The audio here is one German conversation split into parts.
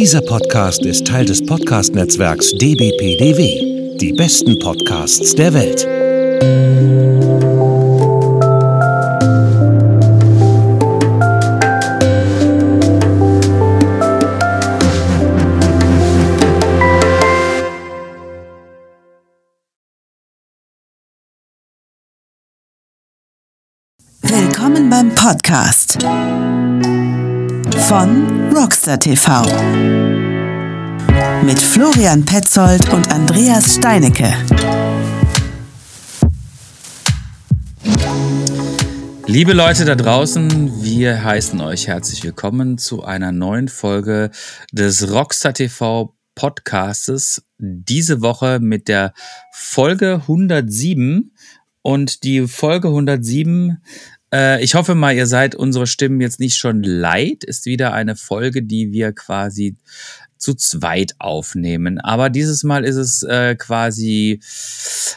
Dieser Podcast ist Teil des Podcast-Netzwerks dbpdw. Die besten Podcasts der Welt. Willkommen beim Podcast von Rockstar TV mit Florian Petzold und Andreas Steinecke. Liebe Leute da draußen, wir heißen euch herzlich willkommen zu einer neuen Folge des Rockstar TV Podcastes. Diese Woche mit der Folge 107 und die Folge 107 äh, ich hoffe mal, ihr seid unsere Stimmen jetzt nicht schon leid. Ist wieder eine Folge, die wir quasi zu zweit aufnehmen. Aber dieses Mal ist es äh, quasi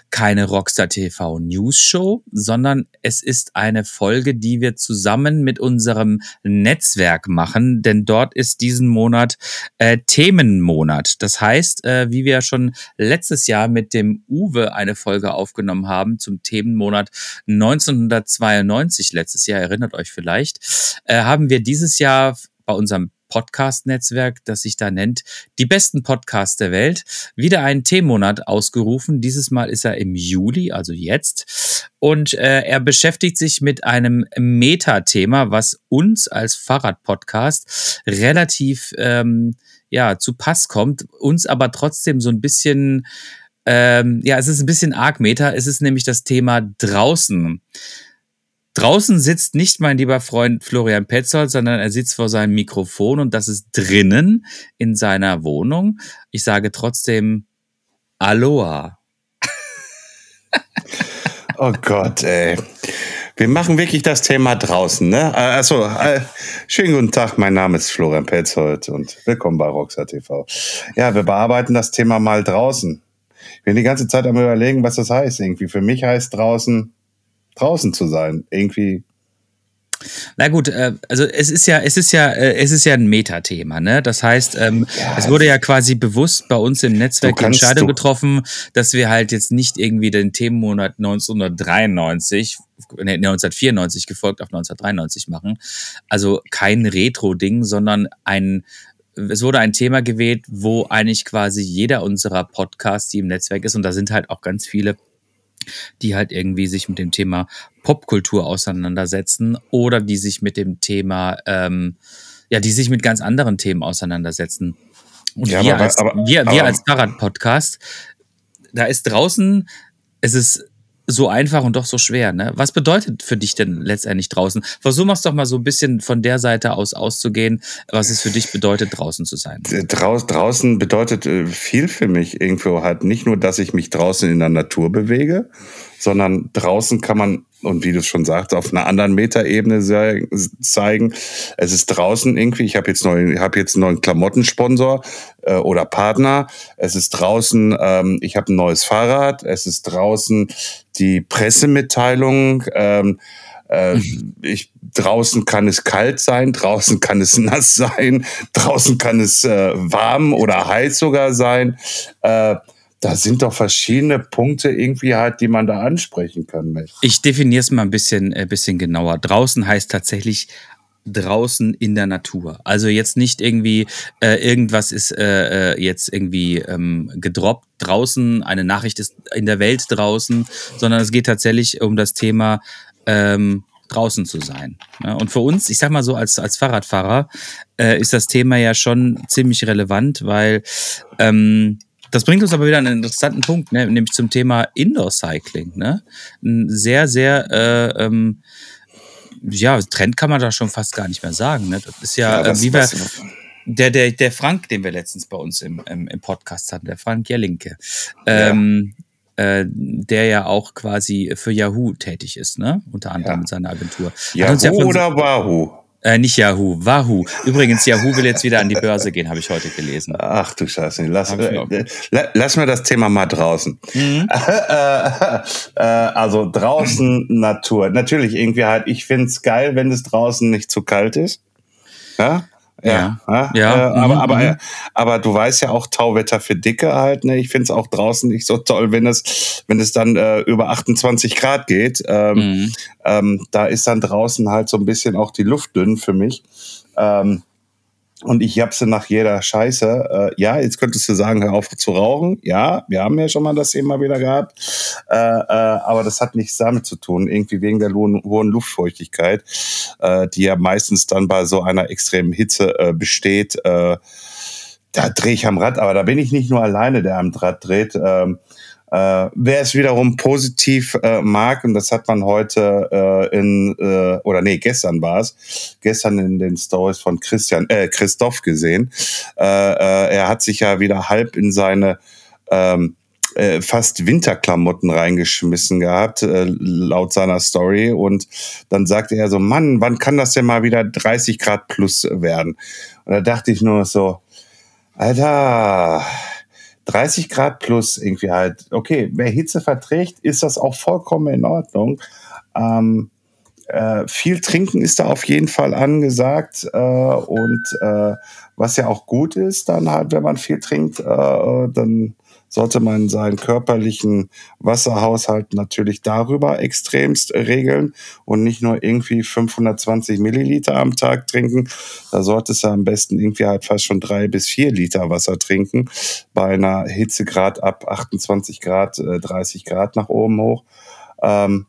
keine Rockstar TV News Show, sondern es ist eine Folge, die wir zusammen mit unserem Netzwerk machen, denn dort ist diesen Monat äh, Themenmonat. Das heißt, äh, wie wir schon letztes Jahr mit dem Uwe eine Folge aufgenommen haben zum Themenmonat 1992, letztes Jahr erinnert euch vielleicht, äh, haben wir dieses Jahr bei unserem Podcast-Netzwerk, das sich da nennt, die besten Podcasts der Welt, wieder einen Themenmonat ausgerufen. Dieses Mal ist er im Juli, also jetzt. Und äh, er beschäftigt sich mit einem Metathema, was uns als Fahrrad-Podcast relativ ähm, ja, zu Pass kommt, uns aber trotzdem so ein bisschen ähm, ja, es ist ein bisschen arg Meta. Es ist nämlich das Thema draußen. Draußen sitzt nicht mein lieber Freund Florian Petzold, sondern er sitzt vor seinem Mikrofon und das ist drinnen in seiner Wohnung. Ich sage trotzdem Aloha. oh Gott, ey. Wir machen wirklich das Thema draußen, ne? Also, äh, schönen guten Tag, mein Name ist Florian Petzold und willkommen bei Roxa TV. Ja, wir bearbeiten das Thema mal draußen. Ich bin die ganze Zeit am überlegen, was das heißt irgendwie. Für mich heißt draußen draußen zu sein. Irgendwie. Na gut, äh, also es ist ja, es ist ja, äh, es ist ja ein Metathema, ne? Das heißt, ähm, ja, es wurde ja quasi bewusst bei uns im Netzwerk die Entscheidung getroffen, dass wir halt jetzt nicht irgendwie den Themenmonat 1993, ne, 1994 gefolgt auf 1993 machen. Also kein Retro-Ding, sondern ein es wurde ein Thema gewählt, wo eigentlich quasi jeder unserer Podcasts, die im Netzwerk ist, und da sind halt auch ganz viele die halt irgendwie sich mit dem Thema Popkultur auseinandersetzen oder die sich mit dem Thema, ähm, ja, die sich mit ganz anderen Themen auseinandersetzen. Und ja, wir, aber, als, aber, wir, wir als Fahrrad-Podcast, da ist draußen, es ist so einfach und doch so schwer. Ne? Was bedeutet für dich denn letztendlich draußen? Versuch mal doch mal so ein bisschen von der Seite aus auszugehen, was es für dich bedeutet, draußen zu sein. Draus, draußen bedeutet äh, viel für mich irgendwo halt nicht nur, dass ich mich draußen in der Natur bewege, sondern draußen kann man und wie du schon sagst, auf einer anderen Metaebene zeigen. Es ist draußen irgendwie, ich habe jetzt, neu, hab jetzt einen neuen Klamottensponsor äh, oder Partner. Es ist draußen, ähm, ich habe ein neues Fahrrad. Es ist draußen die Pressemitteilung. Ähm, äh, mhm. ich, draußen kann es kalt sein, draußen kann es nass sein, draußen kann es äh, warm oder heiß sogar sein. Äh, da sind doch verschiedene Punkte irgendwie halt, die man da ansprechen kann. Mit. Ich definiere es mal ein bisschen, äh, bisschen genauer. Draußen heißt tatsächlich draußen in der Natur. Also jetzt nicht irgendwie äh, irgendwas ist äh, äh, jetzt irgendwie ähm, gedroppt draußen, eine Nachricht ist in der Welt draußen, sondern es geht tatsächlich um das Thema ähm, draußen zu sein. Ja, und für uns, ich sag mal so, als, als Fahrradfahrer äh, ist das Thema ja schon ziemlich relevant, weil ähm, das bringt uns aber wieder an einen interessanten Punkt, ne? nämlich zum Thema Indoor Cycling. Ne? Ein sehr, sehr äh, ähm, ja, Trend kann man da schon fast gar nicht mehr sagen. Ne? Das ist ja, ja das, äh, wie wir, der, der, der Frank, den wir letztens bei uns im, im, im Podcast hatten, der Frank Jellinke, ähm, ja. äh, der ja auch quasi für Yahoo tätig ist, ne? Unter anderem ja. mit seiner Agentur. Yahoo ja oder Wahoo? Äh, nicht Yahoo, Wahoo. Übrigens, Yahoo will jetzt wieder an die Börse gehen, habe ich heute gelesen. Ach du Scheiße, lass, äh, lass mir das Thema mal draußen. Mhm. äh, also draußen Natur. Natürlich irgendwie halt, ich find's geil, wenn es draußen nicht zu kalt ist. Ja? Ja, Ja. ja, Äh, mhm, aber, aber, mhm. aber du weißt ja auch Tauwetter für Dicke halt. Ne? Ich finde es auch draußen nicht so toll, wenn es, wenn es dann äh, über 28 Grad geht. Ähm, Mhm. ähm, da ist dann draußen halt so ein bisschen auch die Luft dünn für mich. Ähm, und ich japse nach jeder Scheiße. Äh, ja, jetzt könntest du sagen, hör auf zu rauchen. Ja, wir haben ja schon mal das Thema wieder gehabt. Äh, äh, aber das hat nichts damit zu tun. Irgendwie wegen der hohen, hohen Luftfeuchtigkeit, äh, die ja meistens dann bei so einer extremen Hitze äh, besteht. Äh, da drehe ich am Rad, aber da bin ich nicht nur alleine, der am Rad dreht. Ähm, äh, wer es wiederum positiv äh, mag, und das hat man heute äh, in, äh, oder nee, gestern war es, gestern in den Stories von Christian, äh, Christoph gesehen. Äh, äh, er hat sich ja wieder halb in seine ähm, äh, fast Winterklamotten reingeschmissen gehabt, äh, laut seiner Story. Und dann sagte er so, Mann, wann kann das denn mal wieder 30 Grad plus werden? Und da dachte ich nur so, Alter, 30 Grad plus irgendwie halt. Okay, wer Hitze verträgt, ist das auch vollkommen in Ordnung. Ähm, äh, viel trinken ist da auf jeden Fall angesagt äh, und äh, was ja auch gut ist, dann halt, wenn man viel trinkt, äh, dann sollte man seinen körperlichen Wasserhaushalt natürlich darüber extremst regeln und nicht nur irgendwie 520 Milliliter am Tag trinken. Da solltest du am besten irgendwie halt fast schon drei bis vier Liter Wasser trinken bei einer Hitzegrad ab 28 Grad, äh, 30 Grad nach oben hoch. Ähm,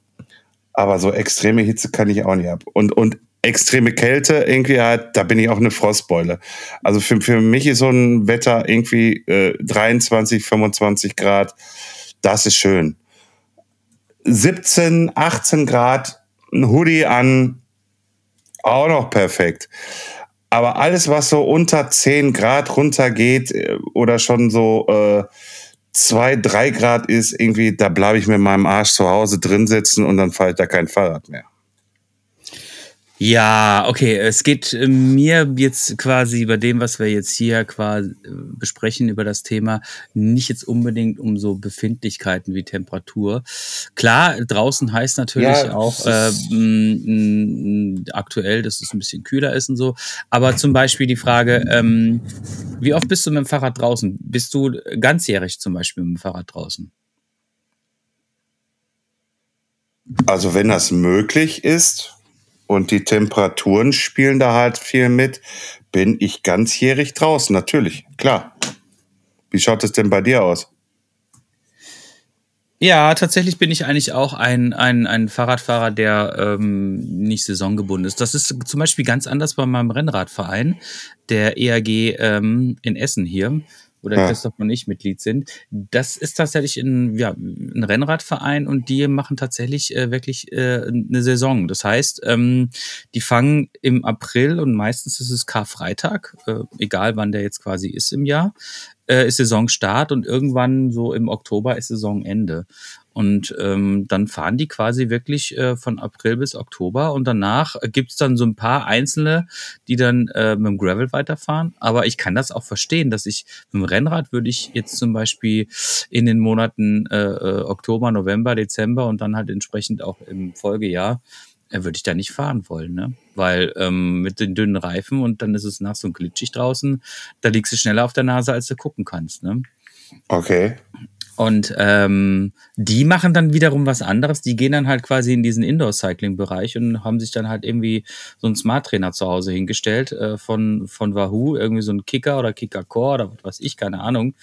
aber so extreme Hitze kann ich auch nicht ab. Und, und extreme Kälte, irgendwie halt, da bin ich auch eine Frostbeule. Also für, für mich ist so ein Wetter irgendwie äh, 23, 25 Grad, das ist schön. 17, 18 Grad, ein Hoodie an, auch noch perfekt. Aber alles, was so unter 10 Grad runtergeht äh, oder schon so äh, zwei, drei Grad ist, irgendwie, da bleibe ich mit meinem Arsch zu Hause drin sitzen und dann fahre ich da kein Fahrrad mehr. Ja, okay. Es geht äh, mir jetzt quasi bei dem, was wir jetzt hier quasi äh, besprechen über das Thema, nicht jetzt unbedingt um so Befindlichkeiten wie Temperatur. Klar, draußen heißt natürlich Ja, auch äh, m, m, aktuell, dass es ein bisschen kühler ist und so. Aber zum Beispiel die Frage, ähm, wie oft bist du mit dem Fahrrad draußen? Bist du ganzjährig zum Beispiel mit dem Fahrrad draußen? Also wenn das möglich ist und die Temperaturen spielen da halt viel mit, bin ich ganzjährig draußen, natürlich, klar. Wie schaut es denn bei dir aus? Ja, tatsächlich bin ich eigentlich auch ein, ein, ein Fahrradfahrer, der ähm, nicht saisongebunden ist. Das ist zum Beispiel ganz anders bei meinem Rennradverein, der EAG ähm, in Essen hier, wo der Ja. Christoph und ich Mitglied sind. Das ist tatsächlich ein, ja, ein Rennradverein und die machen tatsächlich äh, wirklich äh, eine Saison. Das heißt, ähm, die fangen im April und meistens ist es Karfreitag, äh, egal wann der jetzt quasi ist im Jahr, äh, ist Saisonstart und irgendwann so im Oktober ist Saisonende. Und ähm, dann fahren die quasi wirklich äh, von April bis Oktober und danach gibt's dann so ein paar Einzelne, die dann äh, mit dem Gravel weiterfahren. Aber ich kann das auch verstehen, dass ich mit dem Rennrad würde ich jetzt zum Beispiel in den Monaten äh, äh, Oktober, November, Dezember und dann halt entsprechend auch im Folgejahr äh, würde ich da nicht fahren wollen, ne? Weil ähm, mit den dünnen Reifen und dann ist es nass und glitschig draußen, da liegst du schneller auf der Nase, als du gucken kannst, ne? Okay. Und ähm, die machen dann wiederum was anderes. Die gehen dann halt quasi in diesen Indoor-Cycling-Bereich und haben sich dann halt irgendwie so einen Smart-Trainer zu Hause hingestellt äh, von, von Wahoo, irgendwie so ein Kicker oder Kicker Core oder was weiß ich, keine Ahnung.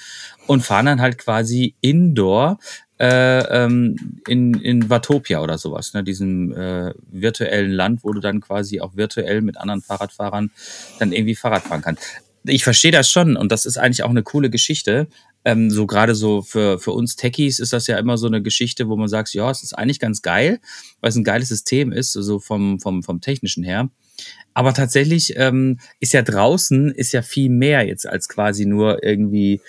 Und fahren dann halt quasi Indoor äh, ähm, in, in Watopia oder sowas, ne, diesem äh, virtuellen Land, wo du dann quasi auch virtuell mit anderen Fahrradfahrern dann irgendwie Fahrrad fahren kannst. Ich verstehe das schon und das ist eigentlich auch eine coole Geschichte. Ähm, so gerade so für, für uns Techies ist das ja immer so eine Geschichte, wo man sagt, ja, es ist eigentlich ganz geil, weil es ein geiles System ist, so vom, vom, vom technischen her. Aber tatsächlich ähm, ist ja draußen ist ja viel mehr jetzt als quasi nur irgendwie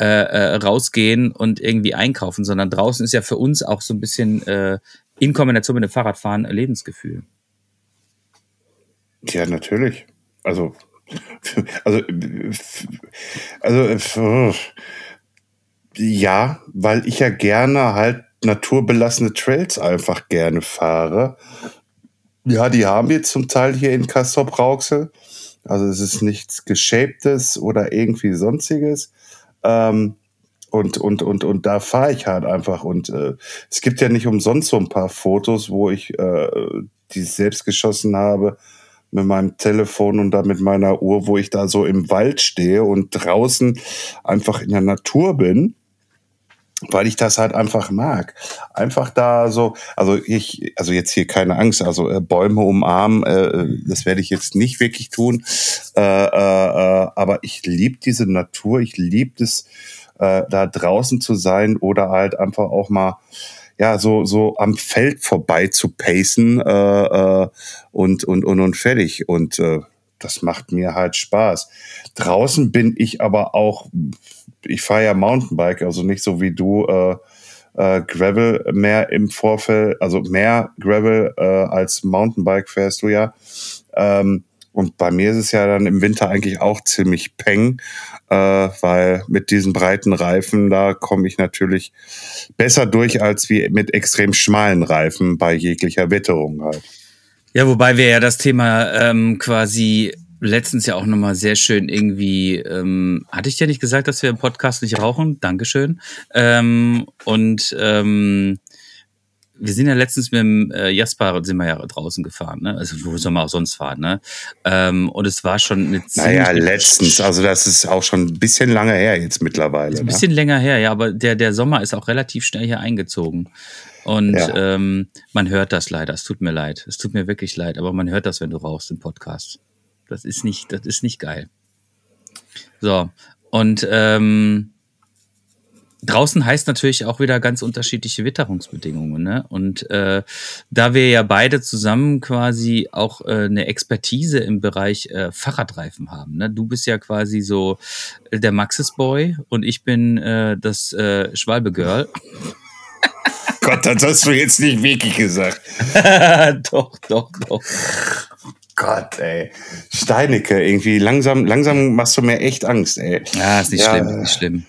äh, äh, rausgehen und irgendwie einkaufen, sondern draußen ist ja für uns auch so ein bisschen äh, in Kombination mit dem Fahrradfahren ein Lebensgefühl. Ja, natürlich. Also, also, also, ja, weil ich ja gerne halt naturbelassene Trails einfach gerne fahre. Ja, die haben wir zum Teil hier in Castrop Rauxel. Also es ist nichts Geschäbtes oder irgendwie sonstiges. Ähm, und, und, und, und da fahre ich halt einfach. Und äh, es gibt ja nicht umsonst so ein paar Fotos, wo ich äh, die selbst geschossen habe mit meinem Telefon und da mit meiner Uhr, wo ich da so im Wald stehe und draußen einfach in der Natur bin weil ich das halt einfach mag. Einfach da so, also ich, also jetzt hier keine Angst, also äh, Bäume umarmen, äh, das werde ich jetzt nicht wirklich tun, äh, äh, äh aber ich liebe diese Natur, ich liebe es, äh, da draußen zu sein oder halt einfach auch mal ja so so am Feld vorbei zu pacen und und und und fertig und das macht mir halt Spaß. Draußen bin ich aber auch ich fahre ja Mountainbike, also nicht so wie du äh, äh, Gravel mehr im Vorfeld, also mehr Gravel äh, als Mountainbike fährst du ja. Ähm, und bei mir ist es ja dann im Winter eigentlich auch ziemlich peng, äh, weil mit diesen breiten Reifen, da komme ich natürlich besser durch als wie mit extrem schmalen Reifen bei jeglicher Witterung halt. Ja, wobei wir ja das Thema ähm, quasi letztens ja auch nochmal sehr schön irgendwie, ähm, hatte ich dir nicht gesagt, dass wir im Podcast nicht rauchen? Dankeschön. Ähm, und ähm, wir sind ja letztens mit dem äh, Jasper sind wir ja draußen gefahren, ne? Also wo soll man auch sonst fahren, ne? Ähm, und es war schon eine Naja, letztens, also das ist auch schon ein bisschen lange her jetzt mittlerweile. Ein ne? bisschen ne? länger her, ja, aber der, der Sommer ist auch relativ schnell hier eingezogen. Und ja. ähm, man hört das leider. Es tut mir leid. Es tut mir wirklich leid, aber man hört das, wenn du rauchst im Podcast. Das ist nicht, das ist nicht geil. So, und ähm, draußen heißt natürlich auch wieder ganz unterschiedliche Witterungsbedingungen. Ne? Und äh, da wir ja beide zusammen quasi auch äh, eine Expertise im Bereich äh, Fahrradreifen haben. Ne? Du bist ja quasi so der Maxis Boy und ich bin äh, das äh, Schwalbe Girl. Gott, das hast du jetzt nicht wirklich gesagt. doch, doch, doch. Gott, ey. Steinecke, irgendwie langsam, langsam machst du mir echt Angst, ey. Ja, ist nicht ja, schlimm, ist nicht schlimm.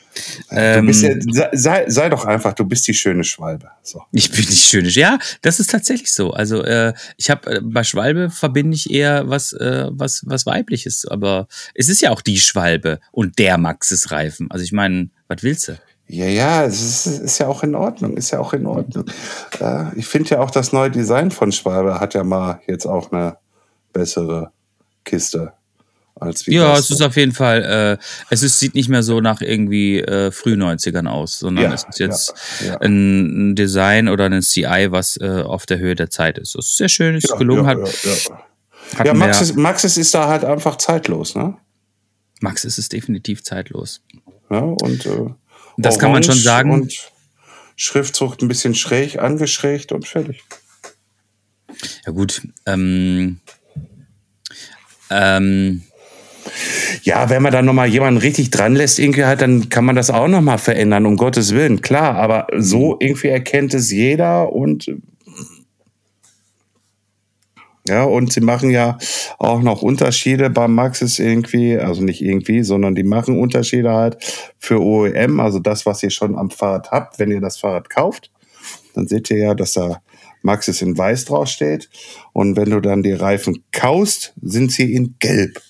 Du bist ja, ähm, sei, sei doch einfach, du bist die schöne Schwalbe. So. Ich bin die schöne, ja, das ist tatsächlich so. Also äh, ich habe äh, bei Schwalbe verbinde ich eher was, äh, was, was weibliches, aber es ist ja auch die Schwalbe und der Maxis Reifen. Also ich meine, was willst du? Ja, ja, es ist, ist, ja auch in Ordnung, ist ja auch in Ordnung. Äh, ich finde ja auch das neue Design von Schwalbe hat ja mal jetzt auch eine bessere Kiste. Als wie ja, es ist auf jeden Fall, äh, es ist, sieht nicht mehr so nach irgendwie äh, Früh-90ern aus, sondern ja, es ist jetzt ja, ja. Ein, Design oder ein CI, was äh, auf der Höhe der Zeit ist. Das ist sehr schön, ist gelungen. hat, ja Max, ist, Max ist da halt einfach zeitlos, ne? Max ist es definitiv zeitlos. Ja, und äh, das kann man schon sagen. Und Schriftzug ein bisschen schräg, angeschrägt und fertig. Ja gut, ähm, ähm, ja, wenn man dann nochmal jemanden richtig dran lässt, irgendwie halt, dann kann man das auch nochmal verändern, um Gottes Willen, klar. Aber so irgendwie erkennt es jeder und ja, und sie machen ja auch noch Unterschiede beim Maxis irgendwie, also nicht irgendwie, sondern die machen Unterschiede halt für OEM, also das, was ihr schon am Fahrrad habt, wenn ihr das Fahrrad kauft. Dann seht ihr ja, dass da Maxis in weiß draufsteht. Und wenn du dann die Reifen kaust, sind sie in gelb.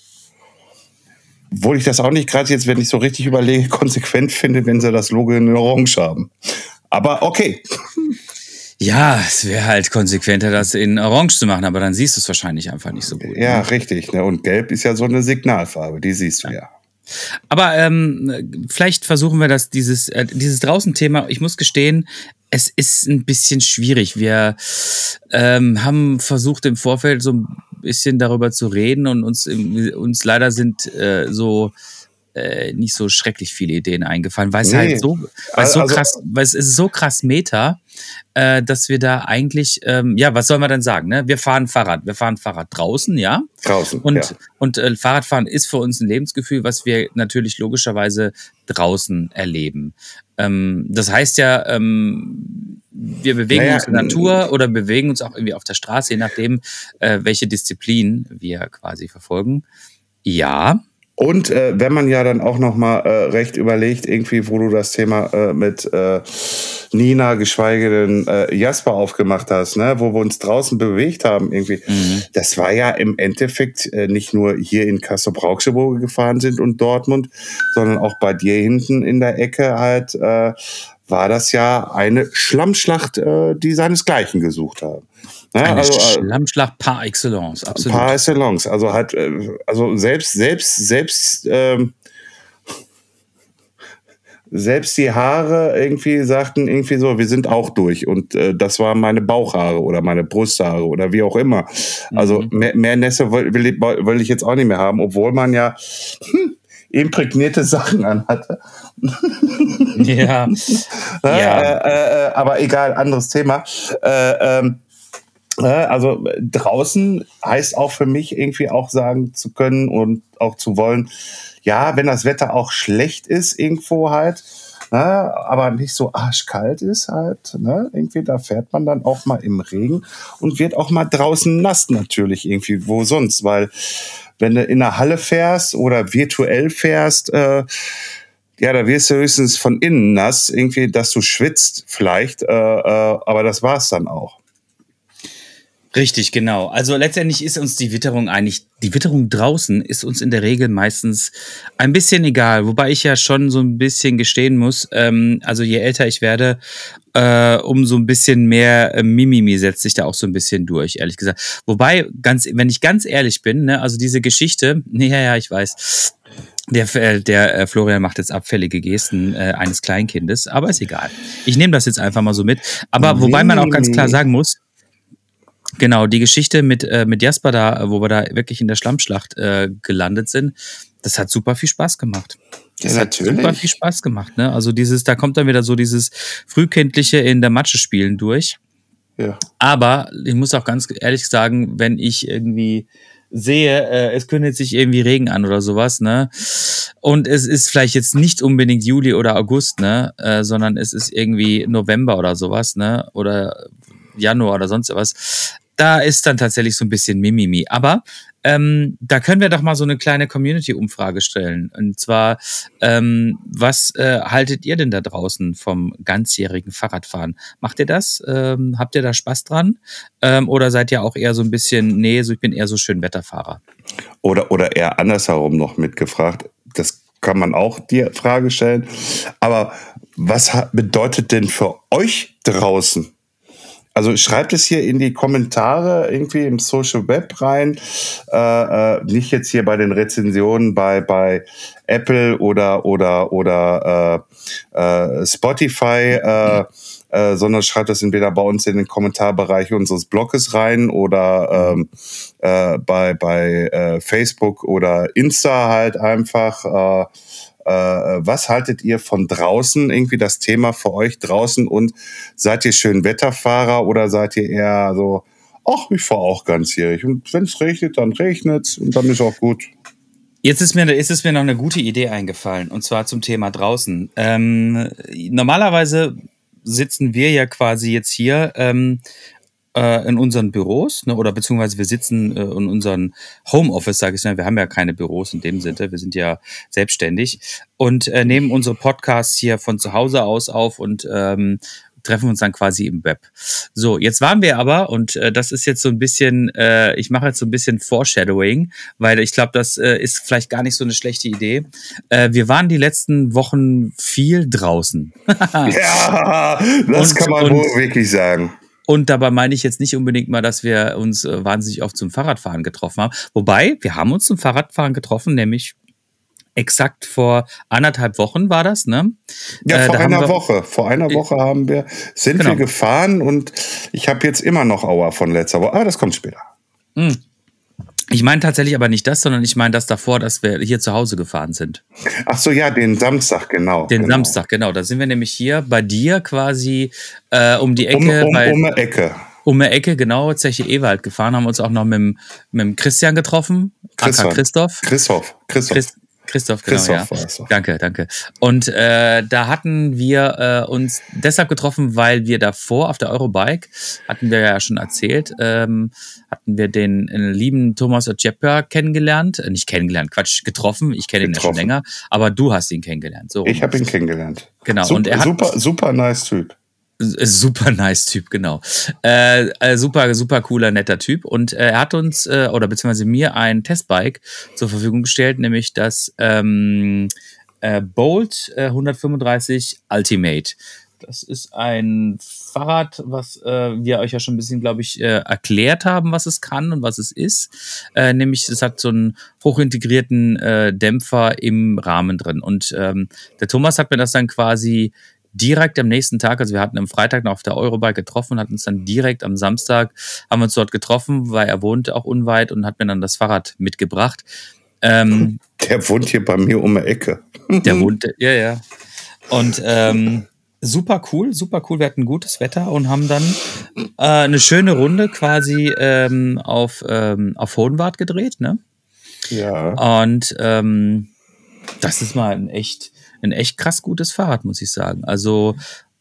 Obwohl ich das auch nicht gerade jetzt, wenn ich so richtig überlege, konsequent finde, wenn sie das Logo in Orange haben. Aber okay. Ja, es wäre halt konsequenter, das in Orange zu machen, aber dann siehst du es wahrscheinlich einfach nicht so gut. Ja, ne? richtig. Ne? Und Gelb ist ja so eine Signalfarbe, die siehst du ja. ja. Aber ähm, vielleicht versuchen wir das, dieses, äh, dieses Draußen-Thema, ich muss gestehen, es ist ein bisschen schwierig. Wir ähm, haben versucht im Vorfeld so ein bisschen darüber zu reden und uns, uns leider sind äh, so äh, nicht so schrecklich viele Ideen eingefallen, weil es halt nee. halt so, weil es so also, krass, weil es ist so krass Meta, äh, dass wir da eigentlich, ähm, ja, was soll man denn sagen? Ne? Wir fahren Fahrrad, wir fahren Fahrrad draußen, ja. Draußen. Und, ja. und äh, Fahrradfahren ist für uns ein Lebensgefühl, was wir natürlich logischerweise draußen erleben. Ähm, das heißt ja, ähm, wir bewegen naja, uns in der Natur oder bewegen uns auch irgendwie auf der Straße, je nachdem, äh, welche Disziplin wir quasi verfolgen. Ja, Und äh, wenn man ja dann auch noch mal äh, recht überlegt, irgendwie, wo du das Thema äh, mit äh, Nina, geschweige denn äh, Jasper aufgemacht hast, ne, wo wir uns draußen bewegt haben, irgendwie, Mhm. das war ja im Endeffekt äh, nicht nur hier in Kassel-Brauxel, wo wir gefahren sind und Dortmund, sondern auch bei dir hinten in der Ecke halt, äh, war das ja eine Schlammschlacht, äh, die seinesgleichen gesucht haben. Ne, Eine also, äh, Schlammschlacht par excellence, absolut. Par excellence. Also hat, äh, also selbst, selbst, selbst, ähm, selbst die Haare irgendwie sagten irgendwie so, wir sind auch durch. Und äh, das waren meine Bauchhaare oder meine Brusthaare oder wie auch immer. Also Mhm. mehr, mehr Nässe will, will, ich- will ich jetzt auch nicht mehr haben, obwohl man ja hm, imprägnierte Sachen anhatte. Ja. Ja. Äh, äh, aber egal, anderes Thema. Äh, ähm, äh, also äh, draußen heißt auch für mich irgendwie auch sagen zu können und auch zu wollen, ja, wenn das Wetter auch schlecht ist irgendwo halt, ne, aber nicht so arschkalt ist halt, ne, irgendwie da fährt man dann auch mal im Regen und wird auch mal draußen nass natürlich irgendwie, wo sonst, weil wenn du in der Halle fährst oder virtuell fährst, äh, ja, da wirst du höchstens von innen nass, irgendwie, dass du schwitzt vielleicht, äh, äh, aber das war's dann auch. Richtig, genau. Also letztendlich ist uns die Witterung eigentlich, die Witterung draußen ist uns in der Regel meistens ein bisschen egal. Wobei ich ja schon so ein bisschen gestehen muss, ähm, also je älter ich werde, äh, umso ein bisschen mehr äh, Mimimi setzt sich da auch so ein bisschen durch, ehrlich gesagt. Wobei, ganz, wenn ich ganz ehrlich bin, ne, also diese Geschichte, nee, ja, ja, ich weiß. Der, äh, der äh, Florian macht jetzt abfällige Gesten äh, eines Kleinkindes, aber ist egal. Ich nehme das jetzt einfach mal so mit. Aber wobei man auch ganz klar sagen muss, Genau, die Geschichte mit, äh, mit Jasper da, äh, wo wir da wirklich in der Schlammschlacht äh, gelandet sind, das hat super viel Spaß gemacht. Das Ja, hat natürlich. super viel Spaß gemacht, ne? Also dieses, da kommt dann wieder so dieses frühkindliche in der Matsche spielen durch. Ja. Aber ich muss auch ganz ehrlich sagen, wenn ich irgendwie sehe, äh, es kündigt sich irgendwie Regen an oder sowas, ne? Und es ist vielleicht jetzt nicht unbedingt Juli oder August, ne? Äh, sondern es ist irgendwie November oder sowas, ne? Oder Januar oder sonst was. Da ist dann tatsächlich so ein bisschen Mimimi. Aber ähm, da können wir doch mal so eine kleine Community-Umfrage stellen. Und zwar, ähm, was äh, haltet ihr denn da draußen vom ganzjährigen Fahrradfahren? Macht ihr das? Ähm, habt ihr da Spaß dran? Ähm, oder seid ihr auch eher so ein bisschen, nee, so ich bin eher so schön Wetterfahrer? Oder, oder eher andersherum noch mitgefragt. Das kann man auch die Frage stellen. Aber was bedeutet denn für euch draußen? Also schreibt es hier in die Kommentare irgendwie im Social Web rein. Äh, äh, nicht jetzt hier bei den Rezensionen bei, bei Apple oder, oder, oder äh, äh, Spotify. Äh, äh, sondern schreibt das entweder bei uns in den Kommentarbereich unseres Blogs rein oder ähm, äh, bei, bei Facebook oder Insta halt einfach. Äh, was haltet ihr von draußen, irgendwie das Thema für euch draußen und seid ihr schön Wetterfahrer oder seid ihr eher so, ach, ich fahre auch ganzjährig und wenn es regnet, dann regnet und dann ist auch gut. Jetzt ist mir, ist es mir noch eine gute Idee eingefallen, und zwar zum Thema draußen. Ähm, normalerweise sitzen wir ja quasi jetzt hier ähm, äh, in unseren Büros, ne, oder beziehungsweise wir sitzen äh, in unseren Homeoffice, sage ich mal. Wir haben ja keine Büros in dem Sinne, wir sind ja selbstständig und äh, nehmen unsere Podcasts hier von zu Hause aus auf und ähm, treffen uns dann quasi im Web. So, jetzt waren wir aber, und äh, das ist jetzt so ein bisschen, äh, ich mache jetzt so ein bisschen Foreshadowing, weil ich glaube, das äh, ist vielleicht gar nicht so eine schlechte Idee. Äh, wir waren die letzten Wochen viel draußen. Ja, das Und- kann man und- wohl wirklich sagen. Und dabei meine ich jetzt nicht unbedingt mal, dass wir uns äh, wahnsinnig oft zum Fahrradfahren getroffen haben. Wobei, wir haben uns zum Fahrradfahren getroffen, nämlich exakt vor anderthalb Wochen war das, ne? Ja, Äh, vor da haben einer wir- Woche. Vor einer Woche haben wir, sind Genau. wir gefahren und ich habe jetzt immer noch Aua von letzter Woche. Aber das kommt später. Ich meine tatsächlich aber nicht das, sondern ich meine das davor, dass wir hier zu Hause gefahren sind. Ach so, ja, den Samstag, genau. Den genau. Samstag, genau. Da sind wir nämlich hier bei dir quasi äh, um die Um, Ecke, um, bei, um eine Ecke. um eine Ecke, genau, Zeche Ewald gefahren, haben uns auch noch mit, mit Christian getroffen, aka Christian. Christoph. Christoph. Christoph. Chris, Christoph, genau, Christoph ja. doch. Danke, danke. Und äh, da hatten wir äh, uns deshalb getroffen, weil wir davor auf der Eurobike, hatten wir ja schon erzählt, ähm, hatten wir den äh, lieben Thomas Ojepka kennengelernt. Äh, nicht kennengelernt, Quatsch, getroffen. Ich kenne ihn ja schon länger, aber du hast ihn kennengelernt. So, Ich habe ihn kennengelernt. Genau, Super, und er hat- super, super nice Typ. Äh, Super nice Typ, genau. Äh, äh, super, super cooler, netter Typ. Und äh, er hat uns, äh, oder beziehungsweise mir, ein Testbike zur Verfügung gestellt, nämlich das ähm, äh, Bolt äh, 135 Ultimate. Das ist ein Fahrrad, was äh, wir euch ja schon ein bisschen, glaube ich, äh, erklärt haben, was es kann und was es ist. Äh, nämlich, es hat so einen hochintegrierten Dämpfer im Rahmen drin. Und ähm, der Thomas hat mir das dann quasi direkt am nächsten Tag, also wir hatten am Freitag noch auf der Eurobike getroffen und hatten uns dann direkt am Samstag, haben wir uns dort getroffen, weil er wohnt auch unweit und hat mir dann das Fahrrad mitgebracht. Ähm, Der wohnt hier bei mir um die Ecke. der wohnt, ja, ja. Und ähm, super cool, super cool. Wir hatten gutes Wetter und haben dann äh, eine schöne Runde quasi ähm, auf, ähm, auf Hohenwart gedreht, ne? Ja. Und ähm, das ist mal ein echt, ein echt krass gutes Fahrrad, muss ich sagen. Also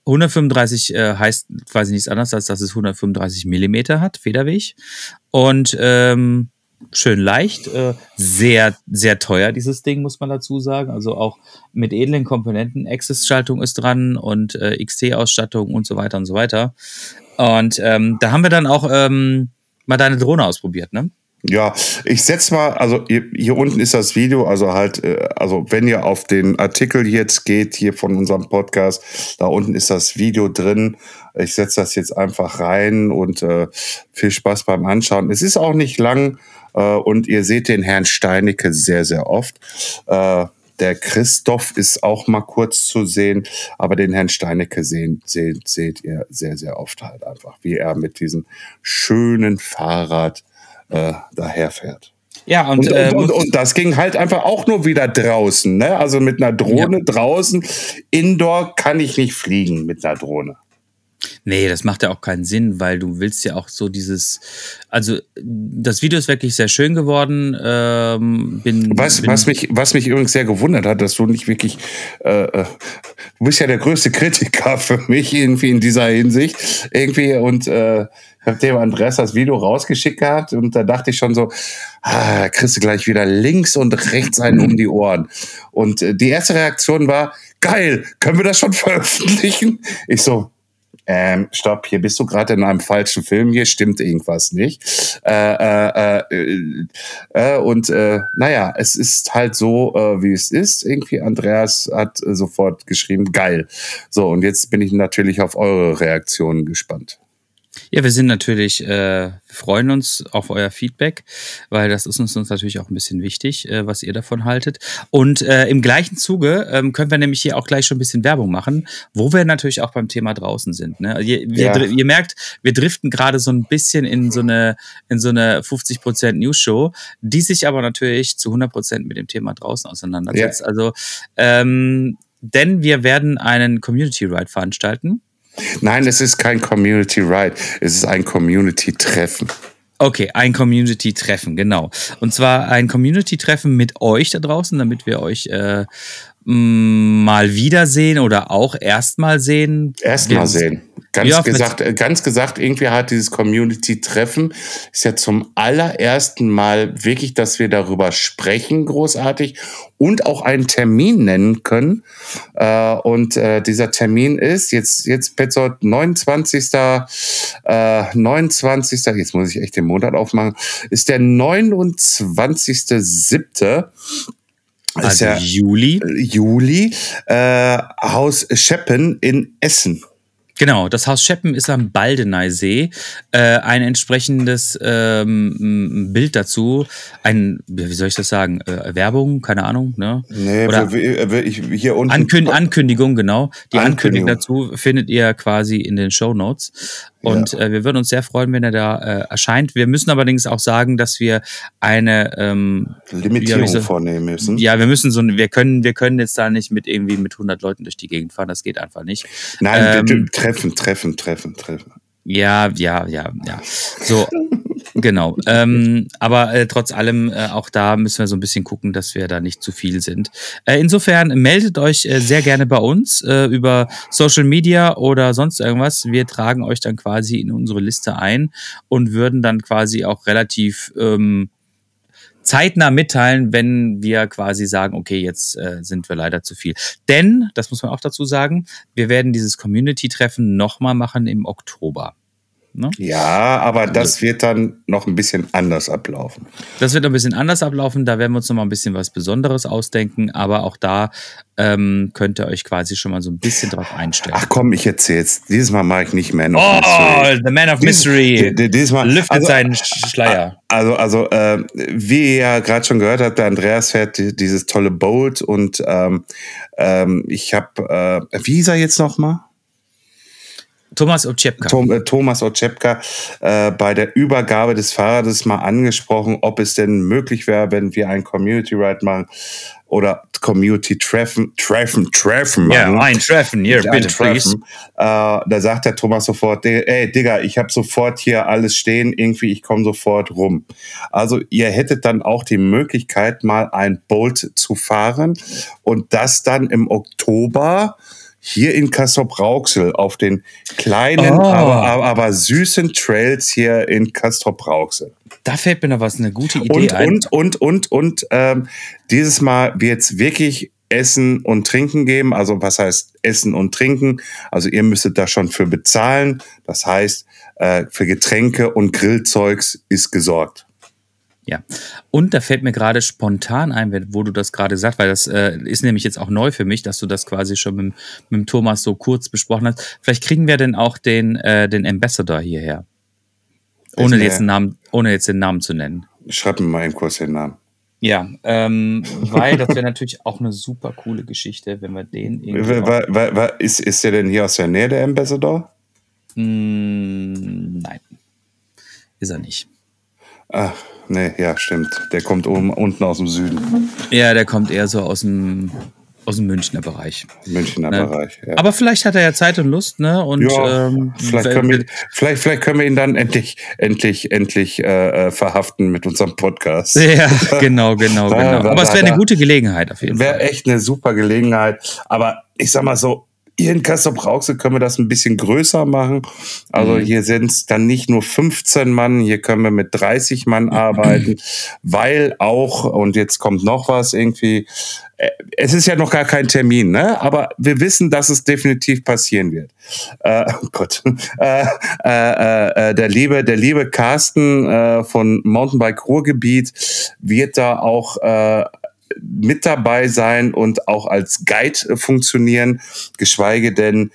135 äh, heißt quasi nichts anderes, als dass es 135 Millimeter hat, Federweg. Und ähm, schön leicht, äh, sehr, sehr teuer, dieses Ding, muss man dazu sagen. Also auch mit edlen Komponenten. Access-Schaltung ist dran und äh, XT-Ausstattung und so weiter und so weiter. Und ähm, da haben wir dann auch ähm, mal deine Drohne ausprobiert, ne? Ja, ich setz mal, also hier, hier unten ist das Video, also halt, äh, also wenn ihr auf den Artikel jetzt geht, hier von unserem Podcast, da unten ist das Video drin. Ich setze das jetzt einfach rein und äh, viel Spaß beim Anschauen. Es ist auch nicht lang äh, und ihr seht den Herrn Steinecke sehr, sehr oft. Äh, der Christoph ist auch mal kurz zu sehen, aber den Herrn Steinecke sehen, seht, seht ihr sehr, sehr oft halt einfach, wie er mit diesem schönen Fahrrad äh, daherfährt. Ja, und, Und, äh, und, und, das ging halt einfach auch nur wieder draußen, ne? Also mit einer Drohne draußen. Indoor kann ich nicht fliegen mit einer Drohne. Nee, das macht ja auch keinen Sinn, weil du willst ja auch so dieses, also das Video ist wirklich sehr schön geworden. Ähm, bin, Was, bin, was, mich, was mich übrigens sehr gewundert hat, dass du nicht wirklich, äh, äh, du bist ja der größte Kritiker für mich irgendwie in dieser Hinsicht. Irgendwie und äh, habe dem Andreas das Video rausgeschickt gehabt und da dachte ich schon so, ah, kriegst du gleich wieder links und rechts einen um die Ohren. Und äh, die erste Reaktion war, geil, können wir das schon veröffentlichen? Ich so, ähm, stopp, hier bist du gerade in einem falschen Film, hier stimmt irgendwas nicht. Äh, äh, äh, äh, und äh, naja, es ist halt so, äh, wie es ist. Irgendwie Andreas hat sofort geschrieben, geil. So, und jetzt bin ich natürlich auf eure Reaktionen gespannt. Ja, wir sind natürlich, äh, wir freuen uns auf euer Feedback, weil das ist uns, uns natürlich auch ein bisschen wichtig, äh, was ihr davon haltet. Und äh, im gleichen Zuge ähm, können wir nämlich hier auch gleich schon ein bisschen Werbung machen, wo wir natürlich auch beim Thema draußen sind. Ne? Also Ihr, wir, Ja. dr- ihr merkt, wir driften gerade so ein bisschen in so eine, in so eine 50% News-Show, die sich aber natürlich zu 100% mit dem Thema draußen auseinandersetzt. Also, ähm, denn wir werden einen Community Ride veranstalten. Nein, es ist kein Community Ride, es ist ein Community-Treffen. Okay, ein Community-Treffen, genau. Und zwar ein Community-Treffen mit euch da draußen, damit wir euch äh, mal wiedersehen oder auch erstmal sehen. Erstmal sehen. Ganz Ja, gesagt, äh, ganz gesagt, irgendwie hat dieses Community-Treffen ist ja zum allerersten Mal wirklich, dass wir darüber sprechen, großartig und auch einen Termin nennen können. Äh, und äh, dieser Termin ist jetzt, jetzt Petzold, 29. Äh, 29. Jetzt muss ich echt den Monat aufmachen. Ist der 29.7. Ist Also ja Juli. Juli, äh, Haus Scheppen in Essen. Genau, das Haus Scheppen ist am Baldeneysee. Äh, ein entsprechendes ähm, Bild dazu. Ein, wie soll ich das sagen? Äh, Werbung, keine Ahnung, ne? Nee, Oder- ich, hier unten. Ankün Ankündigung, genau. Die Ankündigung Ankündigung. dazu findet ihr quasi in den Show Notes. Und äh, wir würden uns sehr freuen, wenn er da äh, erscheint. Wir müssen allerdings auch sagen, dass wir eine ähm, Limitierung ja, so- vornehmen müssen. ja, wir müssen so, wir können, wir können jetzt da nicht mit irgendwie mit 100 Leuten durch die Gegend fahren. Das geht einfach nicht. Nein, Ähm, treffen, treffen, treffen, treffen. Ja, ja, ja, ja. So. Genau. ähm, aber äh, trotz allem, äh, auch da müssen wir so ein bisschen gucken, dass wir da nicht zu viel sind. Äh, insofern meldet euch äh, sehr gerne bei uns äh, über Social Media oder sonst irgendwas. Wir tragen euch dann quasi in unsere Liste ein und würden dann quasi auch relativ ähm, zeitnah mitteilen, wenn wir quasi sagen, okay, jetzt äh, sind wir leider zu viel. Denn, das muss man auch dazu sagen, wir werden dieses Community-Treffen nochmal machen im Oktober. Ne? Ja, aber das wird dann noch ein bisschen anders ablaufen. Das wird ein bisschen anders ablaufen. Da werden wir uns noch mal ein bisschen was Besonderes ausdenken. Aber auch da ähm, könnt ihr euch quasi schon mal so ein bisschen drauf einstellen. Ach komm, ich erzähl's. Dieses Mal mache ich nicht Man of oh, Mystery. the Man of Mystery. Dies, dieses Mal lüftet also, seinen Schleier. Also, also äh, wie ihr ja gerade schon gehört habt, der Andreas fährt dieses tolle Bolt und ähm, ähm, ich habe, äh, wie ist er jetzt noch mal? Thomas Oczepka. Tom, äh, Thomas Oczepka äh, bei der Übergabe des Fahrrades mal angesprochen, ob es denn möglich wäre, wenn wir ein Community Ride machen oder Community Treffen, Treffen, Treffen machen. Ja, ein Treffen, hier, bitte, Treffen. Äh, da sagt der Thomas sofort, ey Digga, ich habe sofort hier alles stehen, irgendwie, ich komme sofort rum. Also ihr hättet dann auch die Möglichkeit, mal ein Bolt zu fahren und das dann im Oktober hier in Castrop-Rauxel auf den kleinen, oh. aber, aber, aber, süßen Trails hier in Castrop-Rauxel. Da fällt mir noch was, eine gute Idee und, ein. Und, und, und, und, ähm, dieses Mal wird es wirklich Essen und Trinken geben. Also was heißt Essen und Trinken? Also ihr müsstet da schon für bezahlen. Das heißt, äh, für Getränke und Grillzeugs ist gesorgt. Ja, und da fällt mir gerade spontan ein, wo du das gerade sagst, weil das äh, ist nämlich jetzt auch neu für mich, dass du das quasi schon mit, mit Thomas so kurz besprochen hast. Vielleicht kriegen wir denn auch den, äh, den Ambassador hierher. Ohne jetzt, den Namen, ohne jetzt den Namen zu nennen. Schreib mir mal eben kurz den Namen. Ja, ähm, weil das wäre natürlich auch eine super coole Geschichte, wenn wir den irgendwie. ist, ist der denn hier aus der Nähe, der Ambassador? Mm, nein. Ist er nicht. Ach, nee, ja, stimmt. Der kommt oben, unten aus dem Süden. Ja, der kommt eher so aus dem, aus dem Münchner Bereich. Münchner ne? Bereich, ja. Aber vielleicht hat er ja Zeit und Lust, ne? Und, ja, ähm, vielleicht, können wir, vielleicht, vielleicht können wir ihn dann endlich, endlich, endlich äh, äh verhaften mit unserem Podcast. Ja, genau, genau, genau. Aber es wäre eine gute Gelegenheit auf jeden wär Fall. Wäre echt eine super Gelegenheit. Aber ich sag mal so, hier in Kassel-Brauxel können wir das ein bisschen größer machen. Also mhm. hier sind es dann nicht nur 15 Mann, hier können wir mit 30 Mann arbeiten, weil auch, und jetzt kommt noch was irgendwie, äh, es ist ja noch gar kein Termin, ne? aber wir wissen, dass es definitiv passieren wird. Äh, oh Gott. Äh, äh, äh, der, liebe, der liebe Carsten äh, von Mountainbike Ruhrgebiet wird da auch äh, mit dabei sein und auch als Guide funktionieren, geschweige denn,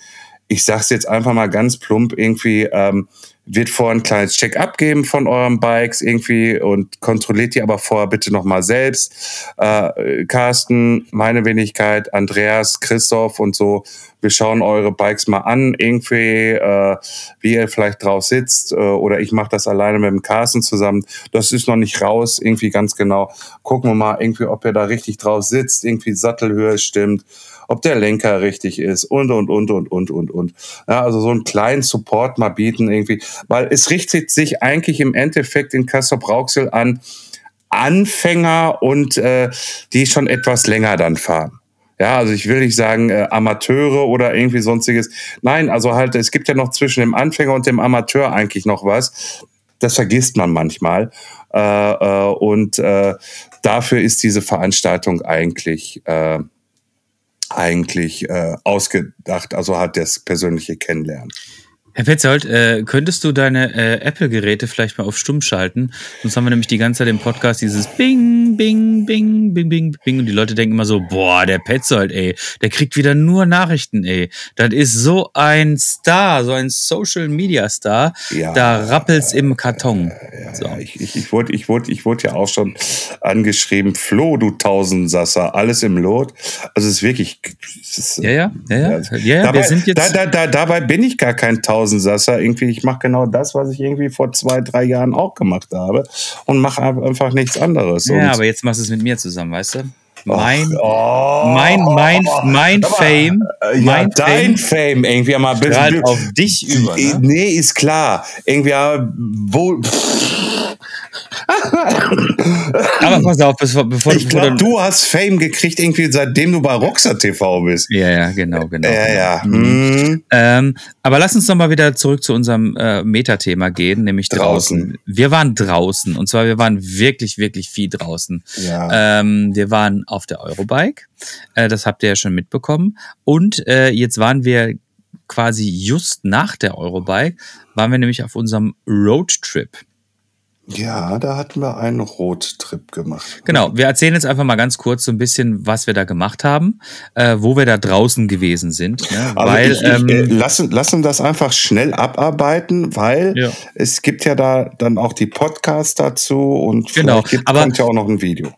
ich sag's jetzt einfach mal ganz plump, irgendwie ähm, wird vorher ein kleines Check-up geben von euren Bikes irgendwie und kontrolliert die aber vorher bitte nochmal selbst. Äh, Carsten, meine Wenigkeit, Andreas, Christoph und so wir schauen eure Bikes mal an, irgendwie, äh, wie ihr vielleicht drauf sitzt, äh, oder ich mache das alleine mit dem Carsten zusammen. Das ist noch nicht raus, irgendwie ganz genau. Gucken wir mal irgendwie, ob ihr da richtig drauf sitzt, irgendwie Sattelhöhe stimmt, ob der Lenker richtig ist und, und, und, und, und, und, und. Ja, also so einen kleinen Support mal bieten irgendwie, weil es richtet sich eigentlich im Endeffekt in Kassel-Brauxel an Anfänger und äh, die schon etwas länger dann fahren. Ja, also ich will nicht sagen äh, Amateure oder irgendwie sonstiges. Nein, also halt, es gibt ja noch zwischen dem Anfänger und dem Amateur eigentlich noch was. Das vergisst man manchmal. Äh, äh, und äh, dafür ist diese Veranstaltung eigentlich, äh, eigentlich äh, ausgedacht. Also hat das persönliche Kennenlernen. Herr Petzold, äh, könntest du deine äh, Apple-Geräte vielleicht mal auf Stumm schalten? Sonst haben wir nämlich die ganze Zeit im Podcast dieses Bing, Bing, Bing, Bing, Bing, Bing. Und die Leute denken immer so, boah, der Petzold, ey, der kriegt wieder nur Nachrichten, ey. Das ist so ein Star, so ein Social-Media-Star. Ja, da rappelt's im Karton. Ja, so. ich, ich, ich, wurde, ich, wurde, ich wurde ja auch schon angeschrieben, Flo, du Tausendsasser, alles im Lot. Also es ist wirklich... Es ist, ja, ja, ja, ja. ja, ja dabei, wir sind jetzt... Da, da, da, dabei bin ich gar kein Tausendsasser. Tausendsasser. Irgendwie, ich mache genau das, was ich irgendwie vor zwei, drei Jahren auch gemacht habe und mache einfach nichts anderes. Ja, und aber jetzt machst du es mit mir zusammen, weißt du? Mein, oh, mein, mein, mein oh, Fame. Äh, ja, mein dein Fame, irgendwie mal bisschen. auf dich über. Ne? Nee, ist klar. Irgendwie, wo. Aber pass auf, bevor, bevor Ich glaube, du hast Fame gekriegt, irgendwie seitdem du bei Rockstar TV bist. Ja, ja, genau, genau. Ja, ja. genau. Hm. Ähm, aber lass uns noch mal wieder zurück zu unserem äh, Metathema gehen, nämlich draußen. Draußen. Wir waren draußen und zwar wir waren wirklich, wirklich viel draußen. Ja. Ähm, wir waren auf der Eurobike, äh, das habt ihr ja schon mitbekommen. Und äh, jetzt waren wir quasi just nach der Eurobike, waren wir nämlich auf unserem Roadtrip. Ja, da hatten wir einen Rottrip gemacht. Genau, wir erzählen jetzt einfach mal ganz kurz so ein bisschen, was wir da gemacht haben, äh, wo wir da draußen gewesen sind. Ne? Also Weil, ich, ich, ähm, äh, lassen, lassen das einfach schnell abarbeiten, weil Ja. es gibt ja da dann auch die Podcasts dazu und Genau, vielleicht gibt, aber- kommt ja auch noch ein Video.